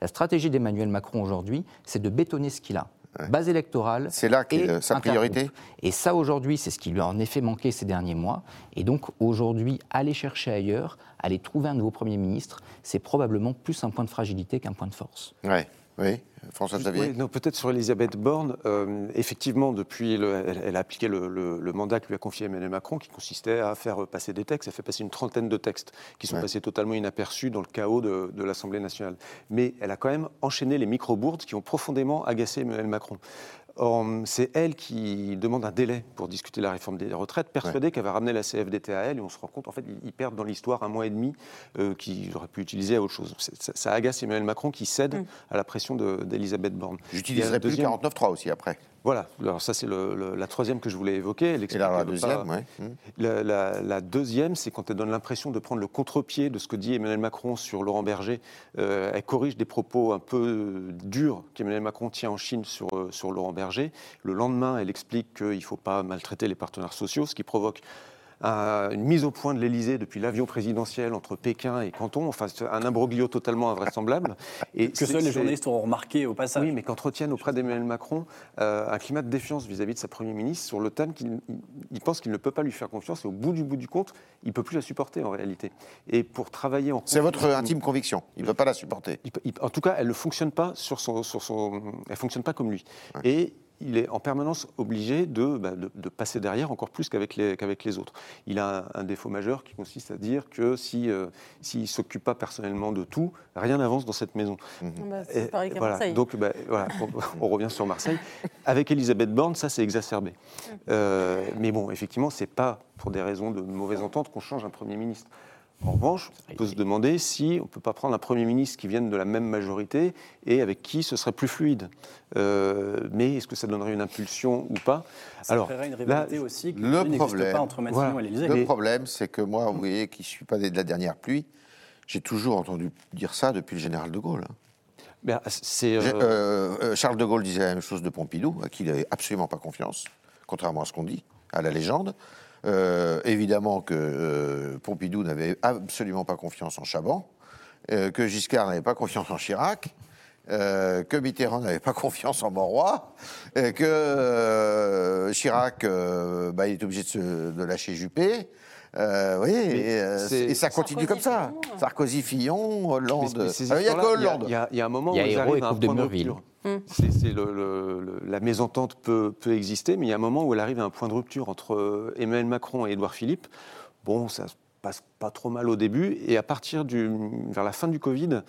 La stratégie d'Emmanuel Macron aujourd'hui, c'est de bétonner ce qu'il a. Base électorale. C'est là et sa intergroupe. priorité Et ça, aujourd'hui, c'est ce qui lui a en effet manqué ces derniers mois. Et donc, aujourd'hui, aller chercher ailleurs, aller trouver un nouveau Premier ministre, c'est probablement plus un point de fragilité qu'un point de force. Ouais. Oui, François Xavier. Oui, peut-être sur Elisabeth Borne, euh, effectivement, depuis, le- elle, elle a appliqué le, le- le mandat que lui a confié Emmanuel Macron, qui consistait à faire passer des textes. Elle fait passer une trentaine de textes qui sont Ouais. passés totalement inaperçus dans le chaos de, de l'Assemblée nationale. Mais elle a quand même enchaîné les micro-bourdes qui ont profondément agacé Emmanuel Macron. Or, C'est elle qui demande un délai pour discuter la réforme des retraites, persuadée qu'elle va ramener la CFDT à elle, et on se rend compte, en fait, ils- perdent dans l'histoire un mois et demi euh, qu'ils auraient pu utiliser à autre chose. C'est- Ça, ça agace Emmanuel Macron qui cède Mm. à la pression de- d'Elisabeth Borne. Y a J'utiliserai plus le deuxième- 49.3 aussi après. Voilà, alors ça c'est le- le- la troisième que je voulais évoquer. Et là, la deuxième, pas- ouais. La, la- la deuxième, c'est quand elle donne l'impression de prendre le contre-pied de ce que dit Emmanuel Macron sur Laurent Berger. Euh, elle corrige des propos un peu euh, durs qu'Emmanuel Macron tient en Chine sur, euh, sur Laurent Berger. Le lendemain, elle explique qu'il ne faut pas maltraiter les partenaires sociaux, ce qui provoque un- une mise au point de l'Élysée depuis l'avion présidentiel entre Pékin et Canton, enfin c'est un imbroglio totalement invraisemblable. Et Que seuls les journalistes auront remarqué au passage. oui, mais qu'entretiennent auprès d'Emmanuel Macron euh, un climat de défiance vis-à-vis de sa Premier ministre sur l'OTAN qu'il il- il pense qu'il ne peut pas lui faire confiance et au bout du bout du compte, il ne peut plus la supporter en réalité. Et pour travailler en C'est votre intime conviction. Il ne peut pas la supporter. il peut- il- en tout cas, elle ne fonctionne pas sur son, sur son, elle fonctionne pas comme lui. Et il est en permanence obligé de, bah, de, de passer derrière encore plus qu'avec les, qu'avec les autres. Il a un, un défaut majeur qui consiste à dire que si, euh, s'il ne s'occupe pas personnellement de tout, rien n'avance dans cette maison. Bah, c'est Et pareil qu'à voilà, Marseille. donc bah, voilà, on, on revient sur Marseille. Avec Elisabeth Borne, ça c'est exacerbé. Euh, mais bon, effectivement, c'est pas pour des raisons de mauvaise entente qu'on change un Premier ministre. En revanche, on peut se demander si on ne peut pas prendre un Premier ministre qui vienne de la même majorité et avec qui ce serait plus fluide. Euh, mais est-ce que ça donnerait une impulsion ou pas? Ça Alors, créerait une là, aussi que le n'existe problème- pas entre Matignon Voilà. et l'Élysée. Le Mais- problème, c'est que moi, vous voyez, qui ne suis pas né de la dernière pluie, j'ai toujours entendu dire ça depuis le général de Gaulle. hein. ben, euh, euh, euh, Charles de Gaulle disait la même chose de Pompidou, à qui il n'avait absolument pas confiance, contrairement à ce qu'on dit, à la légende. Euh, évidemment que euh, Pompidou n'avait absolument pas confiance en Chaban, euh, que Giscard n'avait pas confiance en Chirac, que Mitterrand n'avait pas confiance en Monroy, euh, que Chirac, bah, il est obligé de lâcher Juppé. Euh, vous voyez, Mais et, euh, et ça continue comme ça. Sarkozy, Fillon. Sarkozy, Fillon, Hollande. Ah, il n'y a que Hollande. Il y, a- il y a un moment Il y a où et à un Coupe de point de Murville. rupture. C'est- c'est le- le- le- la mésentente peut, peut exister, mais il y a un moment où elle arrive à un point de rupture entre euh, Emmanuel Macron et Édouard Philippe. Bon, ça se passe pas trop mal au début, et à partir du vers la fin du Covid,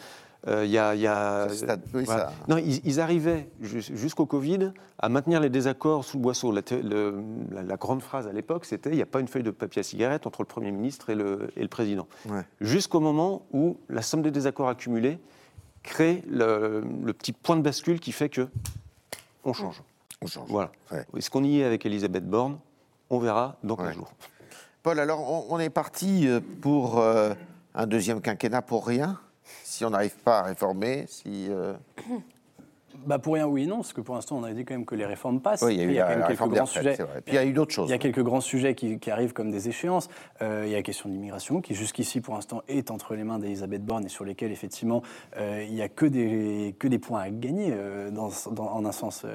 euh, il y a, il y a- Ça, c'est à- oui, voilà. ça. Non, ils, ils arrivaient jus- jusqu'au Covid à maintenir les désaccords sous le boisseau. La, thé- le- la- la grande phrase à l'époque, c'était il n'y a pas une feuille de papier à cigarette entre le Premier ministre et le, et le Président. Ouais. Jusqu'au moment où la somme des désaccords accumulés crée le, le petit point de bascule qui fait que on change. On change. Voilà. Ouais. Est-ce qu'on y est avec Elisabeth Borne On verra dans 15 Ouais. jours. Paul, alors on, on est parti euh, pour euh, un deuxième quinquennat pour rien Si on n'arrive pas à réformer, si. euh, Bah pour rien, oui et non, parce que pour l'instant, on a dit quand même que les réformes passent. Oui, il y a eu Puis la, quand même la quelques grands sujets. Puis il y a eu d'autres choses. Il y a quelques grands sujets qui, qui arrivent comme des échéances. Euh, il y a la question de l'immigration, qui jusqu'ici, pour l'instant, est entre les mains d'Elisabeth Borne et sur lesquelles, effectivement, euh, il n'y a que des, que des points à gagner euh, dans, dans- en un sens.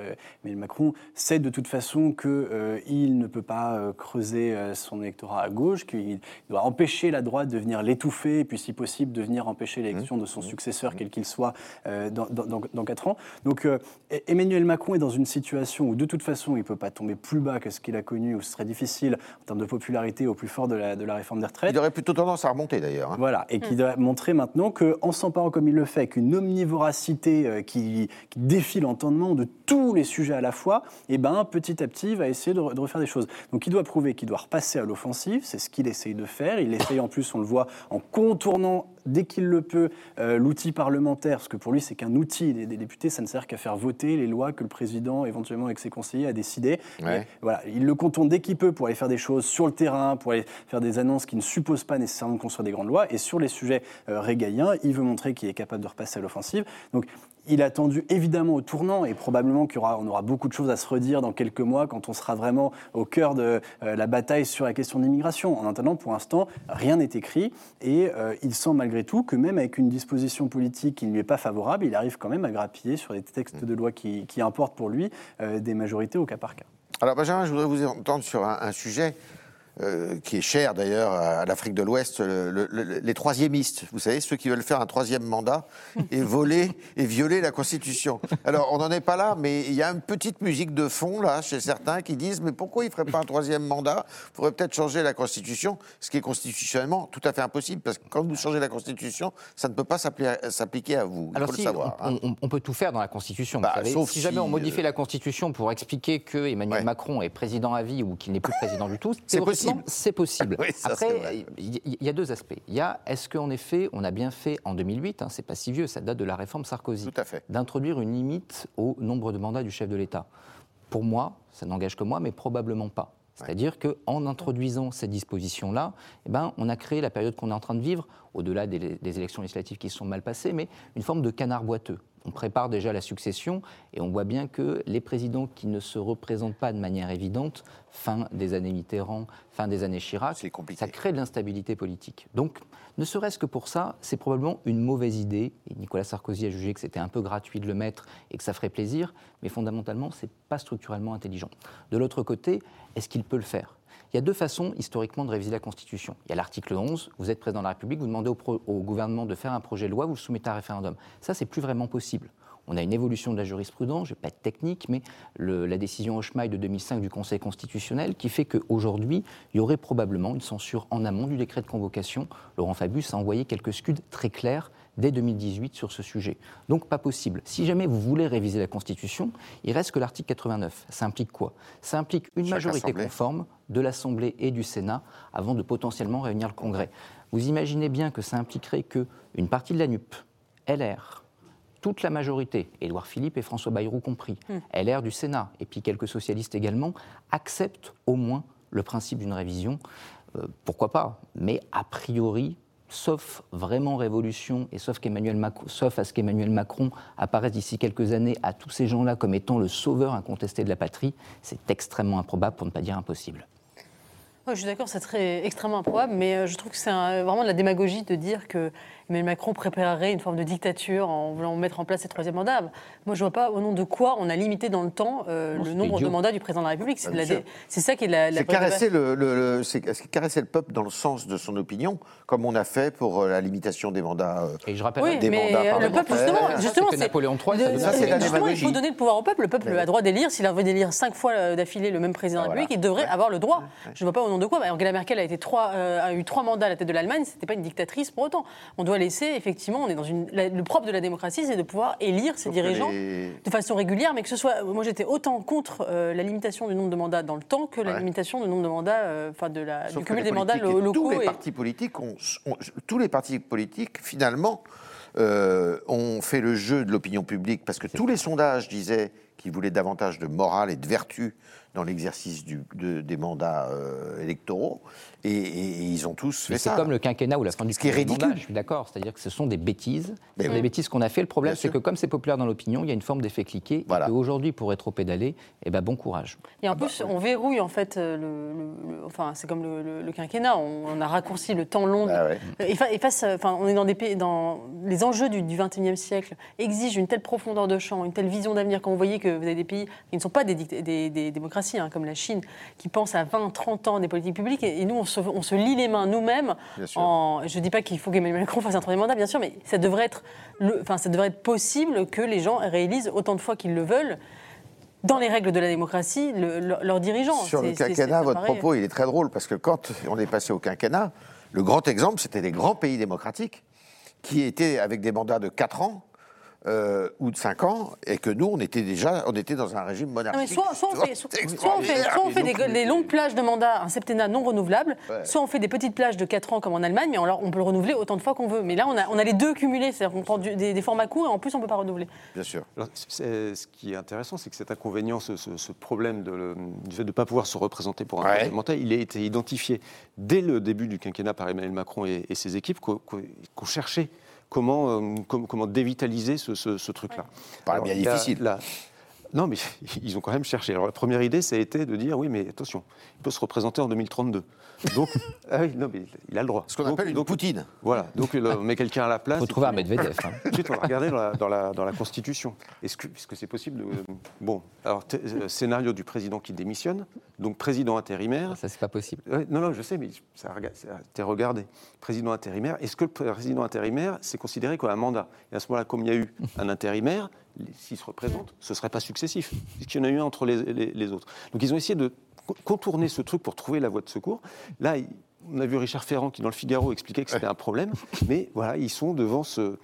Mais Macron sait de toute façon qu'il ne peut pas creuser son électorat à gauche, qu'il doit empêcher la droite de venir l'étouffer, et puis, si possible, de venir empêcher l'élection de son successeur, quel qu'il soit, dans, dans, dans- dans quatre ans. Donc, euh, Emmanuel Macron est dans une situation où, de toute façon, il ne peut pas tomber plus bas que ce qu'il a connu, où ce serait difficile en termes de popularité au plus fort de la, de la réforme des retraites. Il aurait plutôt tendance à remonter d'ailleurs. hein. Voilà, et qui doit montrer maintenant qu'en s'emparant comme il le fait, qu'une omnivoracité euh, qui, qui défie l'entendement de tous les sujets à la fois, et ben, petit à petit, va essayer de, re- de refaire des choses. Donc il doit prouver qu'il doit repasser à l'offensive, c'est ce qu'il essaye de faire. Il essaye en plus, on le voit, en contournant dès qu'il le peut euh, l'outil parlementaire, parce que pour lui c'est qu'un outil. Les députés, ça ne sert qu'à faire voter les lois que le président, éventuellement avec ses conseillers, a décidé. Ouais. Et voilà, il le contourne dès qu'il peut pour aller faire des choses sur le terrain, pour aller faire des annonces qui ne supposent pas nécessairement de construire des grandes lois. Et sur les sujets euh, régaliens, il veut montrer qu'il est capable de repasser à l'offensive. Donc, il a attendu évidemment au tournant et probablement qu'on aura, aura beaucoup de choses à se redire dans quelques mois quand on sera vraiment au cœur de euh, la bataille sur la question de l'immigration. En attendant, pour l'instant, rien n'est écrit et euh, il sent malgré tout que même avec une disposition politique qui ne lui est pas favorable, il arrive quand même à grappiller sur des textes de loi qui, importent pour lui euh, des majorités au cas par cas. Alors Benjamin, je voudrais vous entendre sur un sujet euh, qui est cher d'ailleurs à l'Afrique de l'Ouest, le- le- le- les troisiémistes. Vous savez, ceux qui veulent faire un troisième mandat et voler et violer la Constitution. Alors on n'en est pas là, mais il y a une petite musique de fond là chez certains qui disent mais pourquoi il ne ferait pas un troisième mandat? Il faudrait peut-être changer la Constitution, ce qui est constitutionnellement tout à fait impossible parce que quand vous changez la Constitution, ça ne peut pas s'appli- s'appliquer à vous. Il Alors faut si, le savoir. on, hein. on- on peut tout faire dans la Constitution. Bah, vous savez. sauf si jamais on modifie euh, la Constitution pour expliquer que Emmanuel Ouais. Macron est président à vie ou qu'il n'est plus président du tout, C'est théoriquement, possible. C'est possible. Oui, ça, c'est Après, il y, a deux aspects. Il y a est-ce qu'en effet, on a bien fait en 2008, hein, c'est pas si vieux, ça date de la réforme Sarkozy, Tout à fait. d'introduire une limite au nombre de mandats du chef de l'État. Pour moi, ça n'engage que moi, mais probablement pas. C'est-à-dire qu'en introduisant cette disposition-là, eh ben, on a créé la période qu'on est en train de vivre, au-delà des, des élections législatives qui se sont mal passées, mais une forme de canard boiteux. On prépare déjà la succession et on voit bien que les présidents qui ne se représentent pas de manière évidente, fin des années Mitterrand, fin des années Chirac, ça crée de l'instabilité politique. Donc, ne serait-ce que pour ça, c'est probablement une mauvaise idée. Et Nicolas Sarkozy a jugé que c'était un peu gratuit de le mettre et que ça ferait plaisir, mais fondamentalement, c'est pas structurellement intelligent. De l'autre côté, est-ce qu'il peut le faire? Il y a deux façons historiquement de réviser la Constitution. Il y a l'article 11, vous êtes président de la République, vous demandez au, gouvernement de faire un projet de loi, vous le soumettez à un référendum. Ça, c'est plus vraiment possible. On a une évolution de la jurisprudence, je ne vais pas être technique, mais la décision Hochmeier de 2005 du Conseil constitutionnel qui fait qu'aujourd'hui, il y aurait probablement une censure en amont du décret de convocation. Laurent Fabius a envoyé quelques scuds très clairs dès 2018 sur ce sujet. Donc pas possible. Si jamais vous voulez réviser la Constitution, il reste que l'article 89. Ça implique quoi? Ça implique une majorité conforme de l'Assemblée et du Sénat avant de potentiellement réunir le Congrès. Vous imaginez bien que ça impliquerait que une partie de la NUP, LR, toute la majorité, Édouard Philippe et François Bayrou compris, hmm. LR du Sénat et puis quelques socialistes également, acceptent au moins le principe d'une révision. Euh, pourquoi pas? Mais a priori, sauf vraiment révolution et sauf, sauf à ce qu'Emmanuel Macron apparaisse d'ici quelques années à tous ces gens-là comme étant le sauveur incontesté de la patrie, c'est extrêmement improbable pour ne pas dire impossible. Je suis d'accord, c'est très extrêmement improbable, mais euh, je trouve que c'est vraiment de la démagogie de dire que Emmanuel Macron préparerait une forme de dictature en voulant mettre en place ses troisième mandats. Moi, je ne vois pas au nom de quoi on a limité dans le temps euh, le nombre de mandats du président de la République. C'est ça qui est la. la c'est caresser le, le, caresser le peuple dans le sens de son opinion, comme on a fait pour euh, la limitation des mandats. Et je rappelle oui, des mais mandats le peuple, justement, justement c'est Napoléon III. ça, c'est la démagogie. Il faut donner le pouvoir au peuple. Le peuple a le droit d'élire. S'il a envie d'élire cinq fois d'affilée le même président de la République, il devrait avoir le droit. Je ne vois pas au nom de quoi. Angela Merkel a, été trois, euh, a eu trois mandats à la tête de l'Allemagne, c'était pas une dictatrice pour autant. On doit laisser, effectivement, on est dans une. le propre de la démocratie, c'est de pouvoir élire ses dirigeants de façon régulière, mais que ce soit. Moi, j'étais autant contre euh, la limitation du nombre de mandats dans le temps que la limitation du nombre de mandats, euh, enfin, de la, du cumul des mandats locaux. Tous les partis politiques, ont, tous les partis politiques, finalement, ont fait le jeu de l'opinion publique parce que tous les sondages disaient qu'ils voulaient davantage de morale et de vertu dans l'exercice de, des mandats euh, électoraux. Et, ils ont tous fait ça. C'est comme le quinquennat ou la fin du Ce mandat, je suis d'accord. C'est-à-dire que ce sont des bêtises. Ce sont des bêtises qu'on a fait. Le problème, c'est que comme c'est populaire dans l'opinion, il y a une forme d'effet cliqué. Voilà. Et aujourd'hui, pour être trop pédalé, eh ben, bon courage. Et en plus, on verrouille, en fait, euh, le, enfin, c'est comme le, quinquennat. On, a raccourci le temps long. Et, face, enfin, on est dans des pays, dans les enjeux du, du 21e siècle exigent une telle profondeur de champ, une telle vision d'avenir. Quand vous voyez que vous avez des pays qui ne sont pas des, des, des démocraties, Hein, comme la Chine, qui pense à 20, 30 ans des politiques publiques. Et, nous, on se, on se, lie les mains nous-mêmes. En, je ne dis pas qu'il faut qu'Emmanuel Macron fasse un troisième mandat, bien sûr, mais ça devrait, être le, enfin, ça devrait être possible que les gens réalisent autant de fois qu'ils le veulent dans les règles de la démocratie, leurs dirigeants. Sur le quinquennat, votre propos, il est très drôle, parce que quand on est passé au quinquennat, le grand exemple, c'était les grands pays démocratiques qui étaient avec des mandats de 4 ans euh, ou de 5 ans, et que nous, on était déjà on était dans un régime monarchique. soit, on fait, soit, on fait, des, longues plages de mandat, un septennat non renouvelable, soit on fait des petites plages de 4 ans comme en Allemagne, mais on, on peut le renouveler autant de fois qu'on veut. Mais là, on a, on a les deux cumulés, c'est-à-dire qu'on prend des, formats courts et en plus, on ne peut pas renouveler. Bien sûr. ce qui est intéressant, c'est que cet inconvénient, ce, problème de du fait de ne pas pouvoir se représenter pour un ouais. mandat, il a été identifié dès le début du quinquennat par Emmanuel Macron et, ses équipes, qu'on cherchait comment, euh, comment, dévitaliser ce, truc-là. Pas bien difficile. Non, mais ils ont quand même cherché. Alors la première idée, ça a été de dire oui, mais attention, il peut se représenter en 2032. Donc, ah oui, non, mais il a le droit. Ce qu'on appelle une Poutine. Voilà, donc on met quelqu'un à la place. Il faut trouver un Medvedev. Hein. Ensuite, on va regarder dans la, dans la, dans la Constitution. Est-ce que c'est -ce possible de... Bon, alors, euh, scénario du président qui démissionne, donc président intérimaire. Ça, c'est pas possible. non, non, je sais, mais ça, t'es regardé. Président intérimaire, est-ce que le président intérimaire, c'est considéré comme un mandat? Et à ce moment-là, comme il y a eu un intérimaire, s'il se représente, ce ne serait pas successif, puisqu'il y en a eu un entre les, les autres. Donc ils ont essayé de contourner ce truc pour trouver la voie de secours. Là, on a vu Richard Ferrand qui, dans le Figaro, expliquait que c'était un problème. Mais voilà, ils sont devant ce,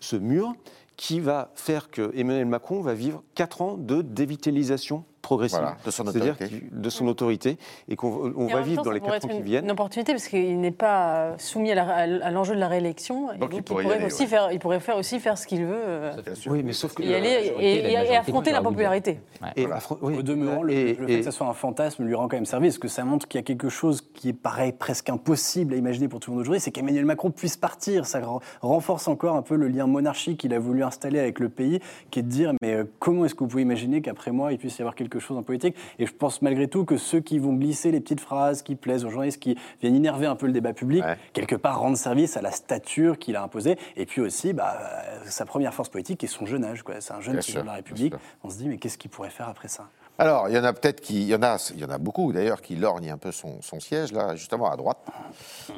ce mur qui va faire que Emmanuel Macron va vivre quatre ans de dévitalisation progressive. Voilà, de son C'est-à-dire autorité. de son autorité et qu'on on Et va vivre temps, dans les pourrait quatre ans qui viennent. Une opportunité parce qu'il n'est pas euh, soumis à l'enjeu de la réélection. et Donc, il pourrait y aller, aussi ouais. faire, il pourrait faire aussi faire ce qu'il veut. euh, Oui, mais sauf que y aller et, et- et affronter la popularité. et Voilà. affron- oui, Au demeurant, le, et- le fait et- que ça soit un fantasme lui rend quand même service, parce que ça montre qu'il y a quelque chose qui est pareil, presque impossible à imaginer pour tout le monde aujourd'hui, c'est qu'Emmanuel Macron puisse partir. Ça ren- renforce encore un peu le lien monarchique qu'il a voulu installer avec le pays, qui est de dire mais euh, comment est-ce que vous pouvez imaginer qu'après moi il puisse y avoir quelque chose en politique Et je pense malgré tout que ceux qui vont glisser les petites phrases qui plaisent aux journalistes, qui viennent énerver un peu le débat public, Ouais. quelque part rendent service à la stature qu'il a imposée, et puis aussi bah, euh, sa première force politique est son jeune âge. quoi. C'est un jeune sûr, de la République. On se dit mais qu'est-ce qu'il pourrait faire après ça? Alors, il y en a peut-être qui. Il y en a, il y en a beaucoup d'ailleurs qui lorgnent un peu son, son siège, là, justement à droite.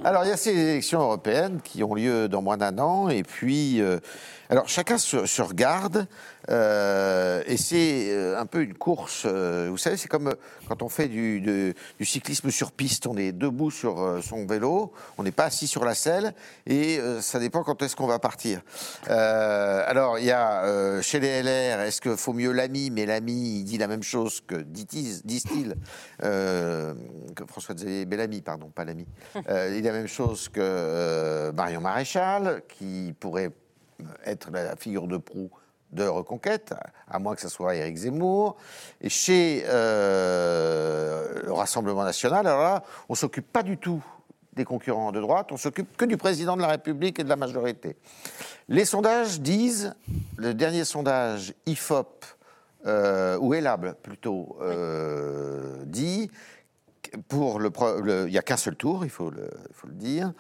Alors, il y a ces élections européennes qui ont lieu dans moins d'un an, et puis. euh, alors, chacun se, se regarde, euh, et c'est euh, un peu une course. euh, vous savez, c'est comme quand on fait du, cyclisme sur piste, on est debout sur son vélo, on n'est pas assis sur la selle, et ça dépend quand est-ce qu'on va partir. Alors, il y a chez les LR, est-ce qu'il faut mieux l'ami? Mais l'ami, il dit la même chose que disent-ils, euh, que François-Xavier Bellamy, pardon, pas l'ami. Il dit la même chose que Marion Maréchal, qui pourrait être la figure de proue de Reconquête, à moins que ce soit Éric Zemmour. Et chez euh, le Rassemblement national, alors là, on ne s'occupe pas du tout des concurrents de droite, on s'occupe que du président de la République et de la majorité. Les sondages disent, le dernier sondage IFOP, euh, ou ELAB plutôt, euh, dit pour le, il n'y a qu'un seul tour, il faut le, il faut le dire,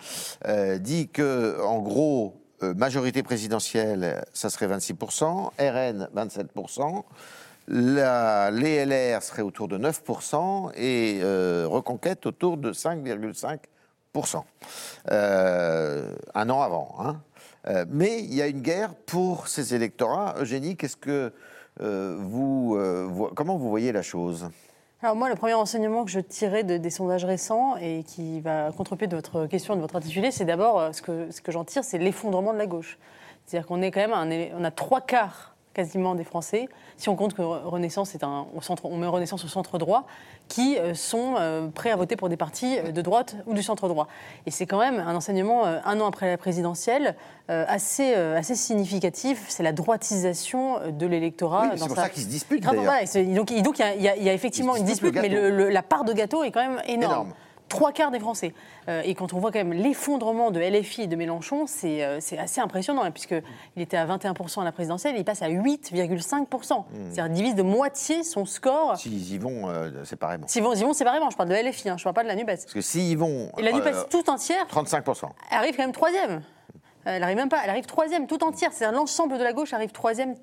euh, dit que en gros euh, majorité présidentielle, ça serait 26%, RN 27%, la, les LR autour de 9% et euh, Reconquête autour de 5,5%. Euh, un an avant. hein. Mais il y a une guerre pour ces électorats. Eugénie, qu'est-ce que comment vous voyez la chose? Alors moi, le premier enseignement que je tirais de- des sondages récents et qui va contre-pied de votre question, de votre intitulé, c'est d'abord, euh, ce que, ce que j'en tire, c'est l'effondrement de la gauche. C'est-à-dire qu'on est quand même, un on a trois quarts quasiment des Français, si on compte que Re- Renaissance est un, au centre, on met Renaissance au centre droit, qui euh, sont euh, prêts à voter pour des partis euh, de droite ou du centre droit. Et c'est quand même un enseignement, un an après la présidentielle, assez, assez significatif. C'est la droitisation de l'électorat. Oui, c'est pour sa- ça qu'ils se disputent, donc, il y a- y, effectivement une dispute, mais gâteau. le- le- la part de gâteau est quand même énorme. Énorme. Trois quarts des Français. Euh, et quand on voit quand même l'effondrement de LFI et de Mélenchon, c'est euh, assez impressionnant, hein, puisqu'il était à 21% à la présidentielle, il passe à 8,5%. C'est-à-dire divise de moitié son score. S'ils y vont euh, séparément. S'ils vont, vont séparément, je parle de LFI, hein, je ne parle pas de la NUPES. Parce que s'ils vont. Et la NUPES euh, tout entière, 35%. elle arrive quand même troisième. Elle arrive même pas, elle arrive troisième tout entière. C'est-à-dire l'ensemble de la gauche arrive troisième.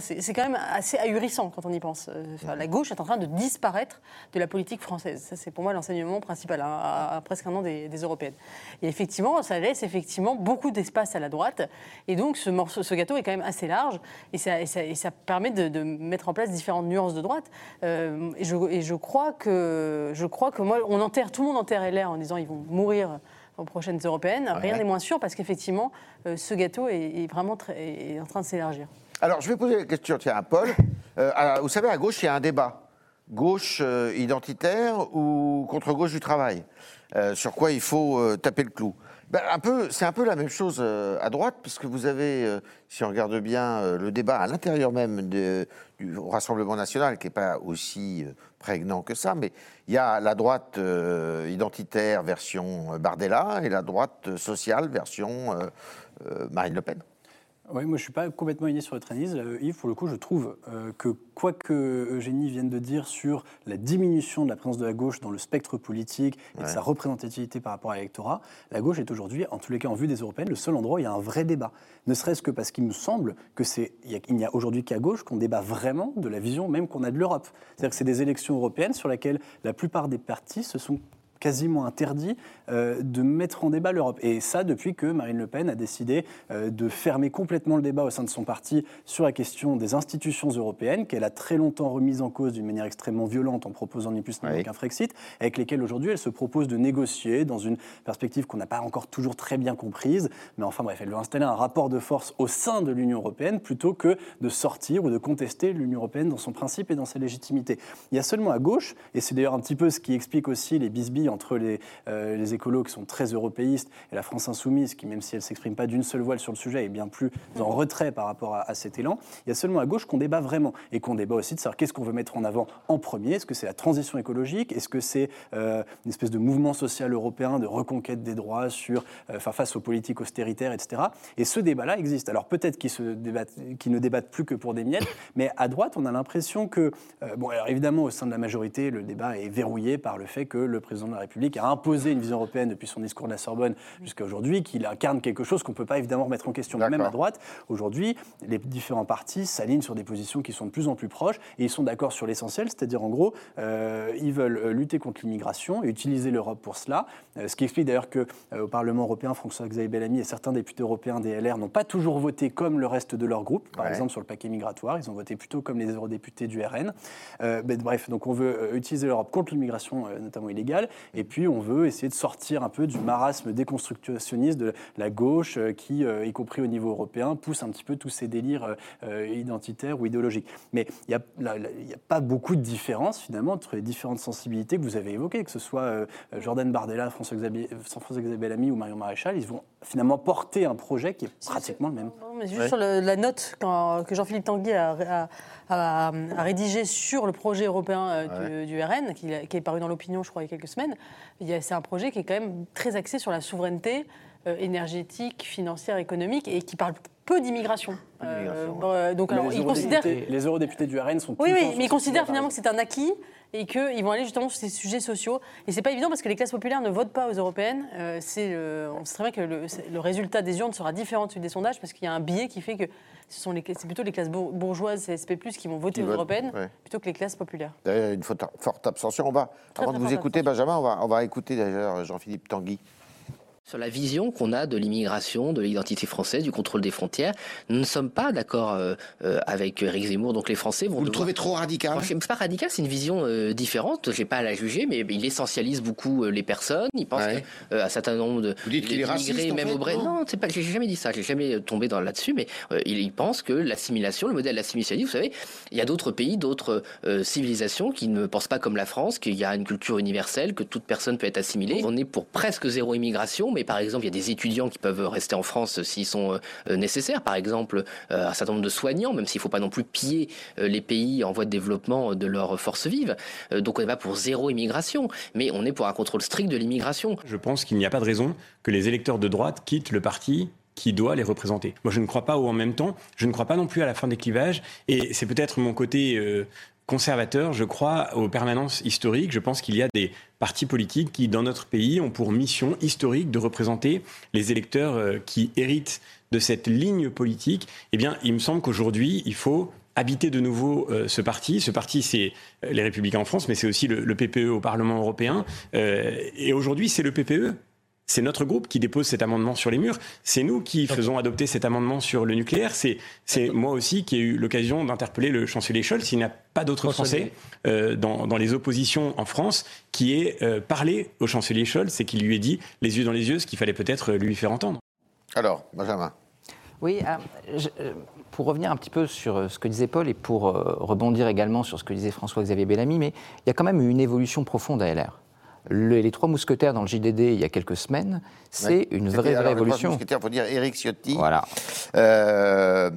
C'est quand même assez ahurissant quand on y pense. Euh, enfin, la gauche est en train de disparaître de la politique française. Ça, c'est pour moi l'enseignement principal hein, à, à presque un an des, des européennes. Et effectivement, ça laisse effectivement beaucoup d'espace à la droite. Et donc, ce, morceau, ce gâteau est quand même assez large. Et ça, et ça, et ça permet de, de mettre en place différentes nuances de droite. Euh, et, je, et je crois que, je crois que moi, on enterre, tout le monde enterre LR en disant ils vont mourir aux prochaines européennes. Rien Ouais. n'est moins sûr parce qu'effectivement, euh, ce gâteau est, est vraiment très- est en train de s'élargir. Alors, je vais poser la question, tiens, à Paul. Euh, vous savez, à gauche, il y a un débat. Gauche euh, identitaire ou contre-gauche du travail Euh, Sur quoi il faut taper le clou Ben, un peu, C'est un peu la même chose à droite, puisque vous avez, si on regarde bien, le débat à l'intérieur même du Rassemblement national, qui n'est pas aussi prégnant que ça, mais il y a la droite identitaire version Bardella et la droite sociale version Marine Le Pen. Oui, moi je suis pas complètement aligné sur votre analyse. Euh, Yves, pour le coup, je trouve euh, que quoi que Eugénie vienne de dire sur la diminution de la présence de la gauche dans le spectre politique et de sa représentativité par rapport à l'électorat, la gauche est aujourd'hui, en tous les cas en vue des européennes, le seul endroit où il y a un vrai débat. Ne serait-ce que parce qu'il me semble que c'est il y a- n'y a aujourd'hui qu'à gauche qu'on débat vraiment de la vision même qu'on a de l'Europe. C'est-à-dire que c'est des élections européennes sur lesquelles la plupart des partis se sont quasiment interdit euh, de mettre en débat l'Europe. Et ça, depuis que Marine Le Pen a décidé euh, de fermer complètement le débat au sein de son parti sur la question des institutions européennes, qu'elle a très longtemps remise en cause d'une manière extrêmement violente en proposant ni plus ni moins qu'un Frexit, avec lesquelles aujourd'hui elle se propose de négocier dans une perspective qu'on n'a pas encore toujours très bien comprise. Mais enfin bref, elle veut installer un rapport de force au sein de l'Union européenne plutôt que de sortir ou de contester l'Union européenne dans son principe et dans sa légitimité. Il y a seulement à gauche, et c'est d'ailleurs un petit peu ce qui explique aussi les bisbilles entre les, euh, les écolos qui sont très européistes et la France insoumise, qui, même si elle ne s'exprime pas d'une seule voix sur le sujet, est bien plus en retrait par rapport à, cet élan. Il y a seulement à gauche qu'on débat vraiment et qu'on débat aussi de savoir qu'est-ce qu'on veut mettre en avant en premier. Est-ce que c'est la transition écologique? Est-ce que c'est euh, une espèce de mouvement social européen de reconquête des droits sur, euh, face aux politiques austéritaires, etc. Et ce débat-là existe. Alors peut-être qu'ils qu ne débattent plus que pour des miettes, mais à droite, on a l'impression que, euh, bon, alors évidemment, au sein de la majorité, le débat est verrouillé par le fait que le président de la République a imposé une vision européenne depuis son discours de la Sorbonne jusqu'à aujourd'hui, qu'il incarne quelque chose qu'on ne peut pas évidemment remettre en question. Même à droite, aujourd'hui, les différents partis s'alignent sur des positions qui sont de plus en plus proches et ils sont d'accord sur l'essentiel, c'est-à-dire en gros, euh, ils veulent euh, lutter contre l'immigration et utiliser l'Europe pour cela. Euh, ce qui explique d'ailleurs qu'au au Parlement européen, François-Xavier Bellamy et certains députés européens des LR n'ont pas toujours voté comme le reste de leur groupe. Par exemple, sur le paquet migratoire, ils ont voté plutôt comme les eurodéputés du RN. bref, donc on veut utiliser l'Europe contre l'immigration, notamment illégale, et puis on veut essayer de sortir un peu du marasme déconstructionniste de la gauche euh, qui, euh, y compris au niveau européen, pousse un petit peu tous ces délires euh, identitaires ou idéologiques. Mais il n'y a, pas beaucoup de différence finalement entre les différentes sensibilités que vous avez évoquées, que ce soit Jordan Bardella, François-Xavier François ou Marion Maréchal, ils vont finalement porter un projet qui est pratiquement le même. mais juste sur la note que Jean-Philippe Tanguy a, rédigée sur le projet européen du, RN, qui, qui, est paru dans l'opinion, je crois, il y a quelques semaines, c'est un projet qui est quand même très axé sur la souveraineté euh, énergétique, financière, économique, et qui parle peu d'immigration. Euh, donc, alors, les, ils considèrent... les eurodéputés du RN sont. Oui, oui, mais ils considèrent finalement que c'est un acquis et qu'ils vont aller justement sur ces sujets sociaux. Et c'est pas évident parce que les classes populaires ne votent pas aux européennes. Euh, c'est, on sait très bien que le, le, résultat des urnes sera différent de celui des sondages parce qu'il y a un biais qui fait que ce sont les, c'est plutôt les classes bourgeoises et SP+, qui vont voter aux européennes plutôt que les classes populaires. D'ailleurs, une forte abstention. On va, avant de vous écouter, Benjamin, on va, on va écouter d'ailleurs Jean-Philippe Tanguy sur la vision qu'on a de l'immigration, de l'identité française, du contrôle des frontières. Nous ne sommes pas d'accord euh, euh, avec Eric Zemmour, donc les Français vont. Vous le trouvez trop radical C'est pas radical, c'est une vision euh, différente. J'ai pas à la juger, mais il essentialise beaucoup les personnes. Il pense qu'un certain nombre de Vous dites qu'il est raciste, même au Brexit. Non, c'est pas. J'ai jamais dit ça. J'ai jamais tombé dans là-dessus, mais il, pense que l'assimilation, le modèle d'assimilation, vous savez, il y a d'autres pays, d'autres civilisations qui ne pensent pas comme la France, qu'il y a une culture universelle, que toute personne peut être assimilée. On est pour presque zéro immigration mais par exemple, il y a des étudiants qui peuvent rester en France s'ils sont euh, nécessaires. Par exemple, euh, un certain nombre de soignants, même s'il ne faut pas non plus piller euh, les pays en voie de développement de leurs forces vives. donc on n'est pas pour zéro immigration, mais on est pour un contrôle strict de l'immigration. Je pense qu'il n'y a pas de raison que les électeurs de droite quittent le parti qui doit les représenter. Moi, je ne crois pas au en même temps, je ne crois pas non plus à la fin des clivages, et c'est peut-être mon côté conservateur, je crois aux permanences historiques. Je pense qu'il y a des partis politiques qui, dans notre pays, ont pour mission historique de représenter les électeurs euh, qui héritent de cette ligne politique. Eh bien, il me semble qu'aujourd'hui, il faut habiter de nouveau euh, ce parti. Ce parti, c'est euh, les Républicains en France, mais c'est aussi le, PPE au Parlement européen. et aujourd'hui, c'est le PPE c'est notre groupe qui dépose cet amendement sur les murs. C'est nous qui faisons adopter cet amendement sur le nucléaire. C'est, moi aussi qui ai eu l'occasion d'interpeller le chancelier Scholz. Il n'y a pas d'autre Français euh, dans, les oppositions en France qui ait euh, parlé au chancelier Scholz et qui lui ait dit, les yeux dans les yeux, ce qu'il fallait peut-être lui faire entendre. Alors, Benjamin. Oui, euh, pour revenir un petit peu sur ce que disait Paul et pour rebondir également sur ce que disait François-Xavier Bellamy, mais il y a quand même une évolution profonde à LR les trois mousquetaires dans le JDD il y a quelques semaines, c'est une vraie, vraie évolution. Les mousquetaires, il faut dire Éric Ciotti, voilà. Euh,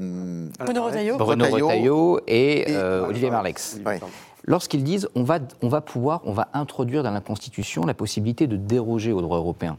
Bruno Retailleau, Bruno Retailleau et, euh, Olivier Marlex. Lorsqu'ils disent on va, on va pouvoir, on va introduire dans la Constitution la possibilité de déroger au droit européen.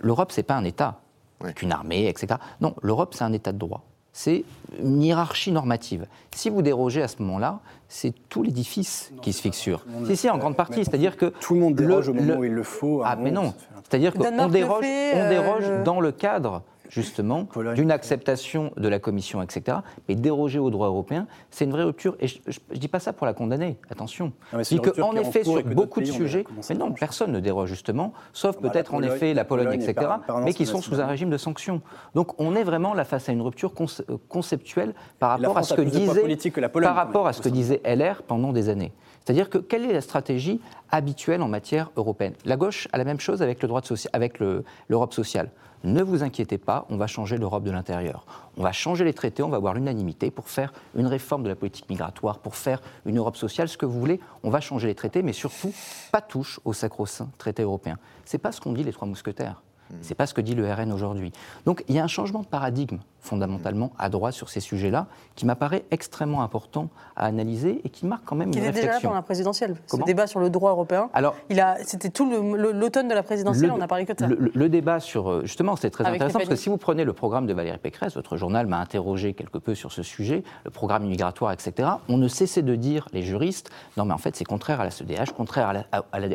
L'Europe, c'est pas un État, avec une armée, etc. Non, l'Europe, c'est un État de droit c'est une hiérarchie normative. Si vous dérogez à ce moment-là, c'est tout l'édifice qui se fixure. Si, si, en grande partie. C'est-à-dire que. Tout le monde déroge au moment où il le faut. Ah, mais non. C'est-à-dire qu'on déroge, on déroge euh, dans le cadre justement d'une acceptation de la Commission, etc. Mais déroger au droit européen, c'est une vraie rupture. Et je ne dis pas ça pour la condamner, attention. je dis qu'en effet, sur beaucoup de sujets, mais non, personne ne déroge justement, sauf bah, peut-être en effet la Pologne, etc., mais qui sont sous un régime de sanctions. Donc on est vraiment là face à une rupture euh, conceptuelle par rapport à ce que disait, par rapport à ce que disait LR pendant des années. C'est-à-dire que quelle est la stratégie habituelle en matière européenne? La gauche a la même chose avec le l'Europe sociale. Ne vous inquiétez pas, on va changer l'Europe de l'intérieur. On va changer les traités, on va avoir l'unanimité pour faire une réforme de la politique migratoire, pour faire une Europe sociale, ce que vous voulez. On va changer les traités, mais surtout pas touche au sacro-saint traité européen. C'est pas ce qu'ont dit les trois mousquetaires. C'est pas ce que dit le RN aujourd'hui. Donc il y a un changement de paradigme fondamentalement à droite sur ces sujets-là, qui m'apparaît extrêmement important à analyser et qui marque quand même qui une réflexion. Qui était déjà là la présidentielle. Ce débat sur le droit européen. Alors, c'était tout l'automne de la présidentielle, on n'a parlé que de ça. Le, débat sur euh, justement, c'était très intéressant parce que si vous prenez le programme de Valérie Pécresse, votre journal m'a interrogé quelque peu sur ce sujet, le programme migratoire, etc. On ne cessait de dire les juristes, non mais en fait c'est contraire à la CEDH, contraire à la,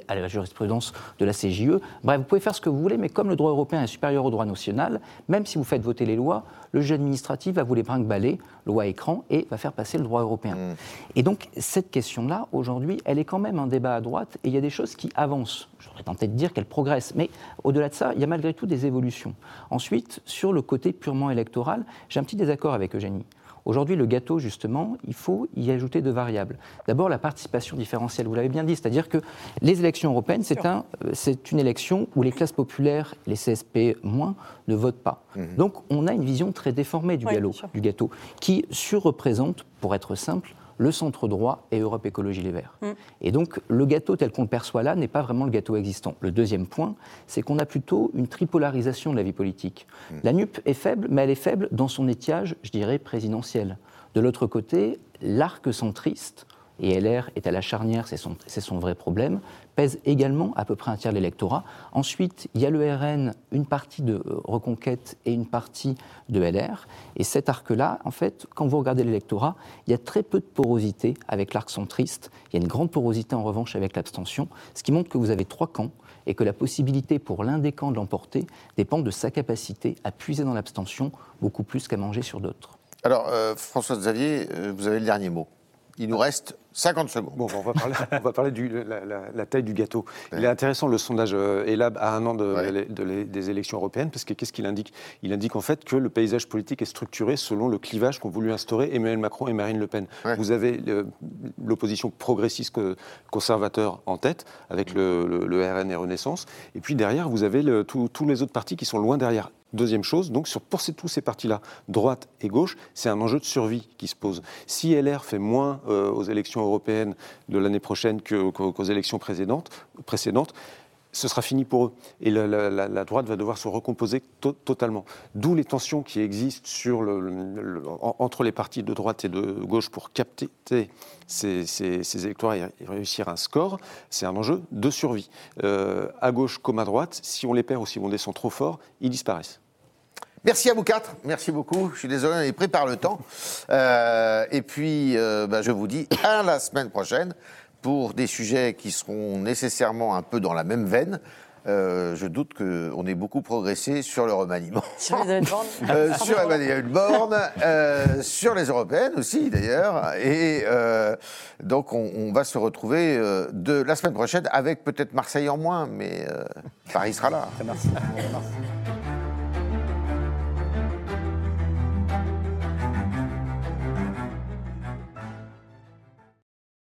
à la jurisprudence de la CJE. Bref, vous pouvez faire ce que vous voulez, mais comme le droit européen est supérieur au droit national, même si vous faites voter les lois, le juge administratif va vous les brinque-baller, loi écran, et va faire passer le droit européen. Mmh. Et donc, cette question-là, aujourd'hui, elle est quand même un débat à droite, et il y a des choses qui avancent. J'aurais tenté de dire qu'elles progressent, mais au-delà de ça, il y a malgré tout des évolutions. Ensuite, sur le côté purement électoral, j'ai un petit désaccord avec Eugénie. Aujourd'hui, le gâteau, justement, il faut y ajouter deux variables. D'abord, la participation différentielle, vous l'avez bien dit, c'est-à-dire que les élections européennes, c'est un, une élection où les classes populaires, les CSP moins, ne votent pas. Mhm. Donc, on a une vision très déformée du, du gâteau, qui surreprésente, pour être simple, le centre droit et Europe Écologie Les Verts. Mm. Et donc, le gâteau tel qu'on le perçoit là n'est pas vraiment le gâteau existant. Le deuxième point, c'est qu'on a plutôt une tripolarisation de la vie politique. Mm. La NUP est faible, mais elle est faible dans son étiage, je dirais, présidentiel. De l'autre côté, l'arc centriste, et LR est à la charnière, c'est son, son, vrai problème, pèse également à peu près un tiers de l'électorat. Ensuite, il y a le RN, une partie de euh, Reconquête et une partie de LR. Et cet arc-là, en fait, quand vous regardez l'électorat, il y a très peu de porosité avec l'arc centriste. Il y a une grande porosité en revanche avec l'abstention, ce qui montre que vous avez trois camps et que la possibilité pour l'un des camps de l'emporter dépend de sa capacité à puiser dans l'abstention beaucoup plus qu'à manger sur d'autres. Alors, euh, François Xavier, euh, vous avez le dernier mot. Il nous reste 50 secondes. Bon, on va parler, on va parler de la, taille du gâteau. Il est intéressant le sondage euh, ELAB à un an des élections européennes, parce que qu'est-ce qu'il indique? Il indique en fait que le paysage politique est structuré selon le clivage qu'ont voulu instaurer Emmanuel Macron et Marine Le Pen. Vous avez l'opposition progressiste conservateur en tête, avec le, RN et Renaissance, et puis derrière, vous avez tous les autres partis qui sont loin derrière. Deuxième chose, donc sur, pour tous ces partis-là, droite et gauche, c'est un enjeu de survie qui se pose. Si LR fait moins euh, aux élections européennes de l'année prochaine qu'aux élections précédentes ce sera fini pour eux. Et la, droite va devoir se recomposer totalement. D'où les tensions qui existent entre les partis de droite et de gauche pour capter ces, ces, électorats et réussir un score. C'est un enjeu de survie. Euh, à gauche comme à droite, si on les perd ou si on descend trop fort, ils disparaissent. Merci à vous quatre, merci beaucoup. Je suis désolé, on est pris par le temps. Euh, et puis, euh, bah, je vous dis à la semaine prochaine pour des sujets qui seront nécessairement un peu dans la même veine. Euh, je doute qu'on ait beaucoup progressé sur le remaniement. Sur les euh, Sur Emmanuel Borne, euh, sur les européennes aussi d'ailleurs. Et euh, donc on, on, va se retrouver euh, de la semaine prochaine avec peut-être Marseille en moins, mais Paris sera là. Merci.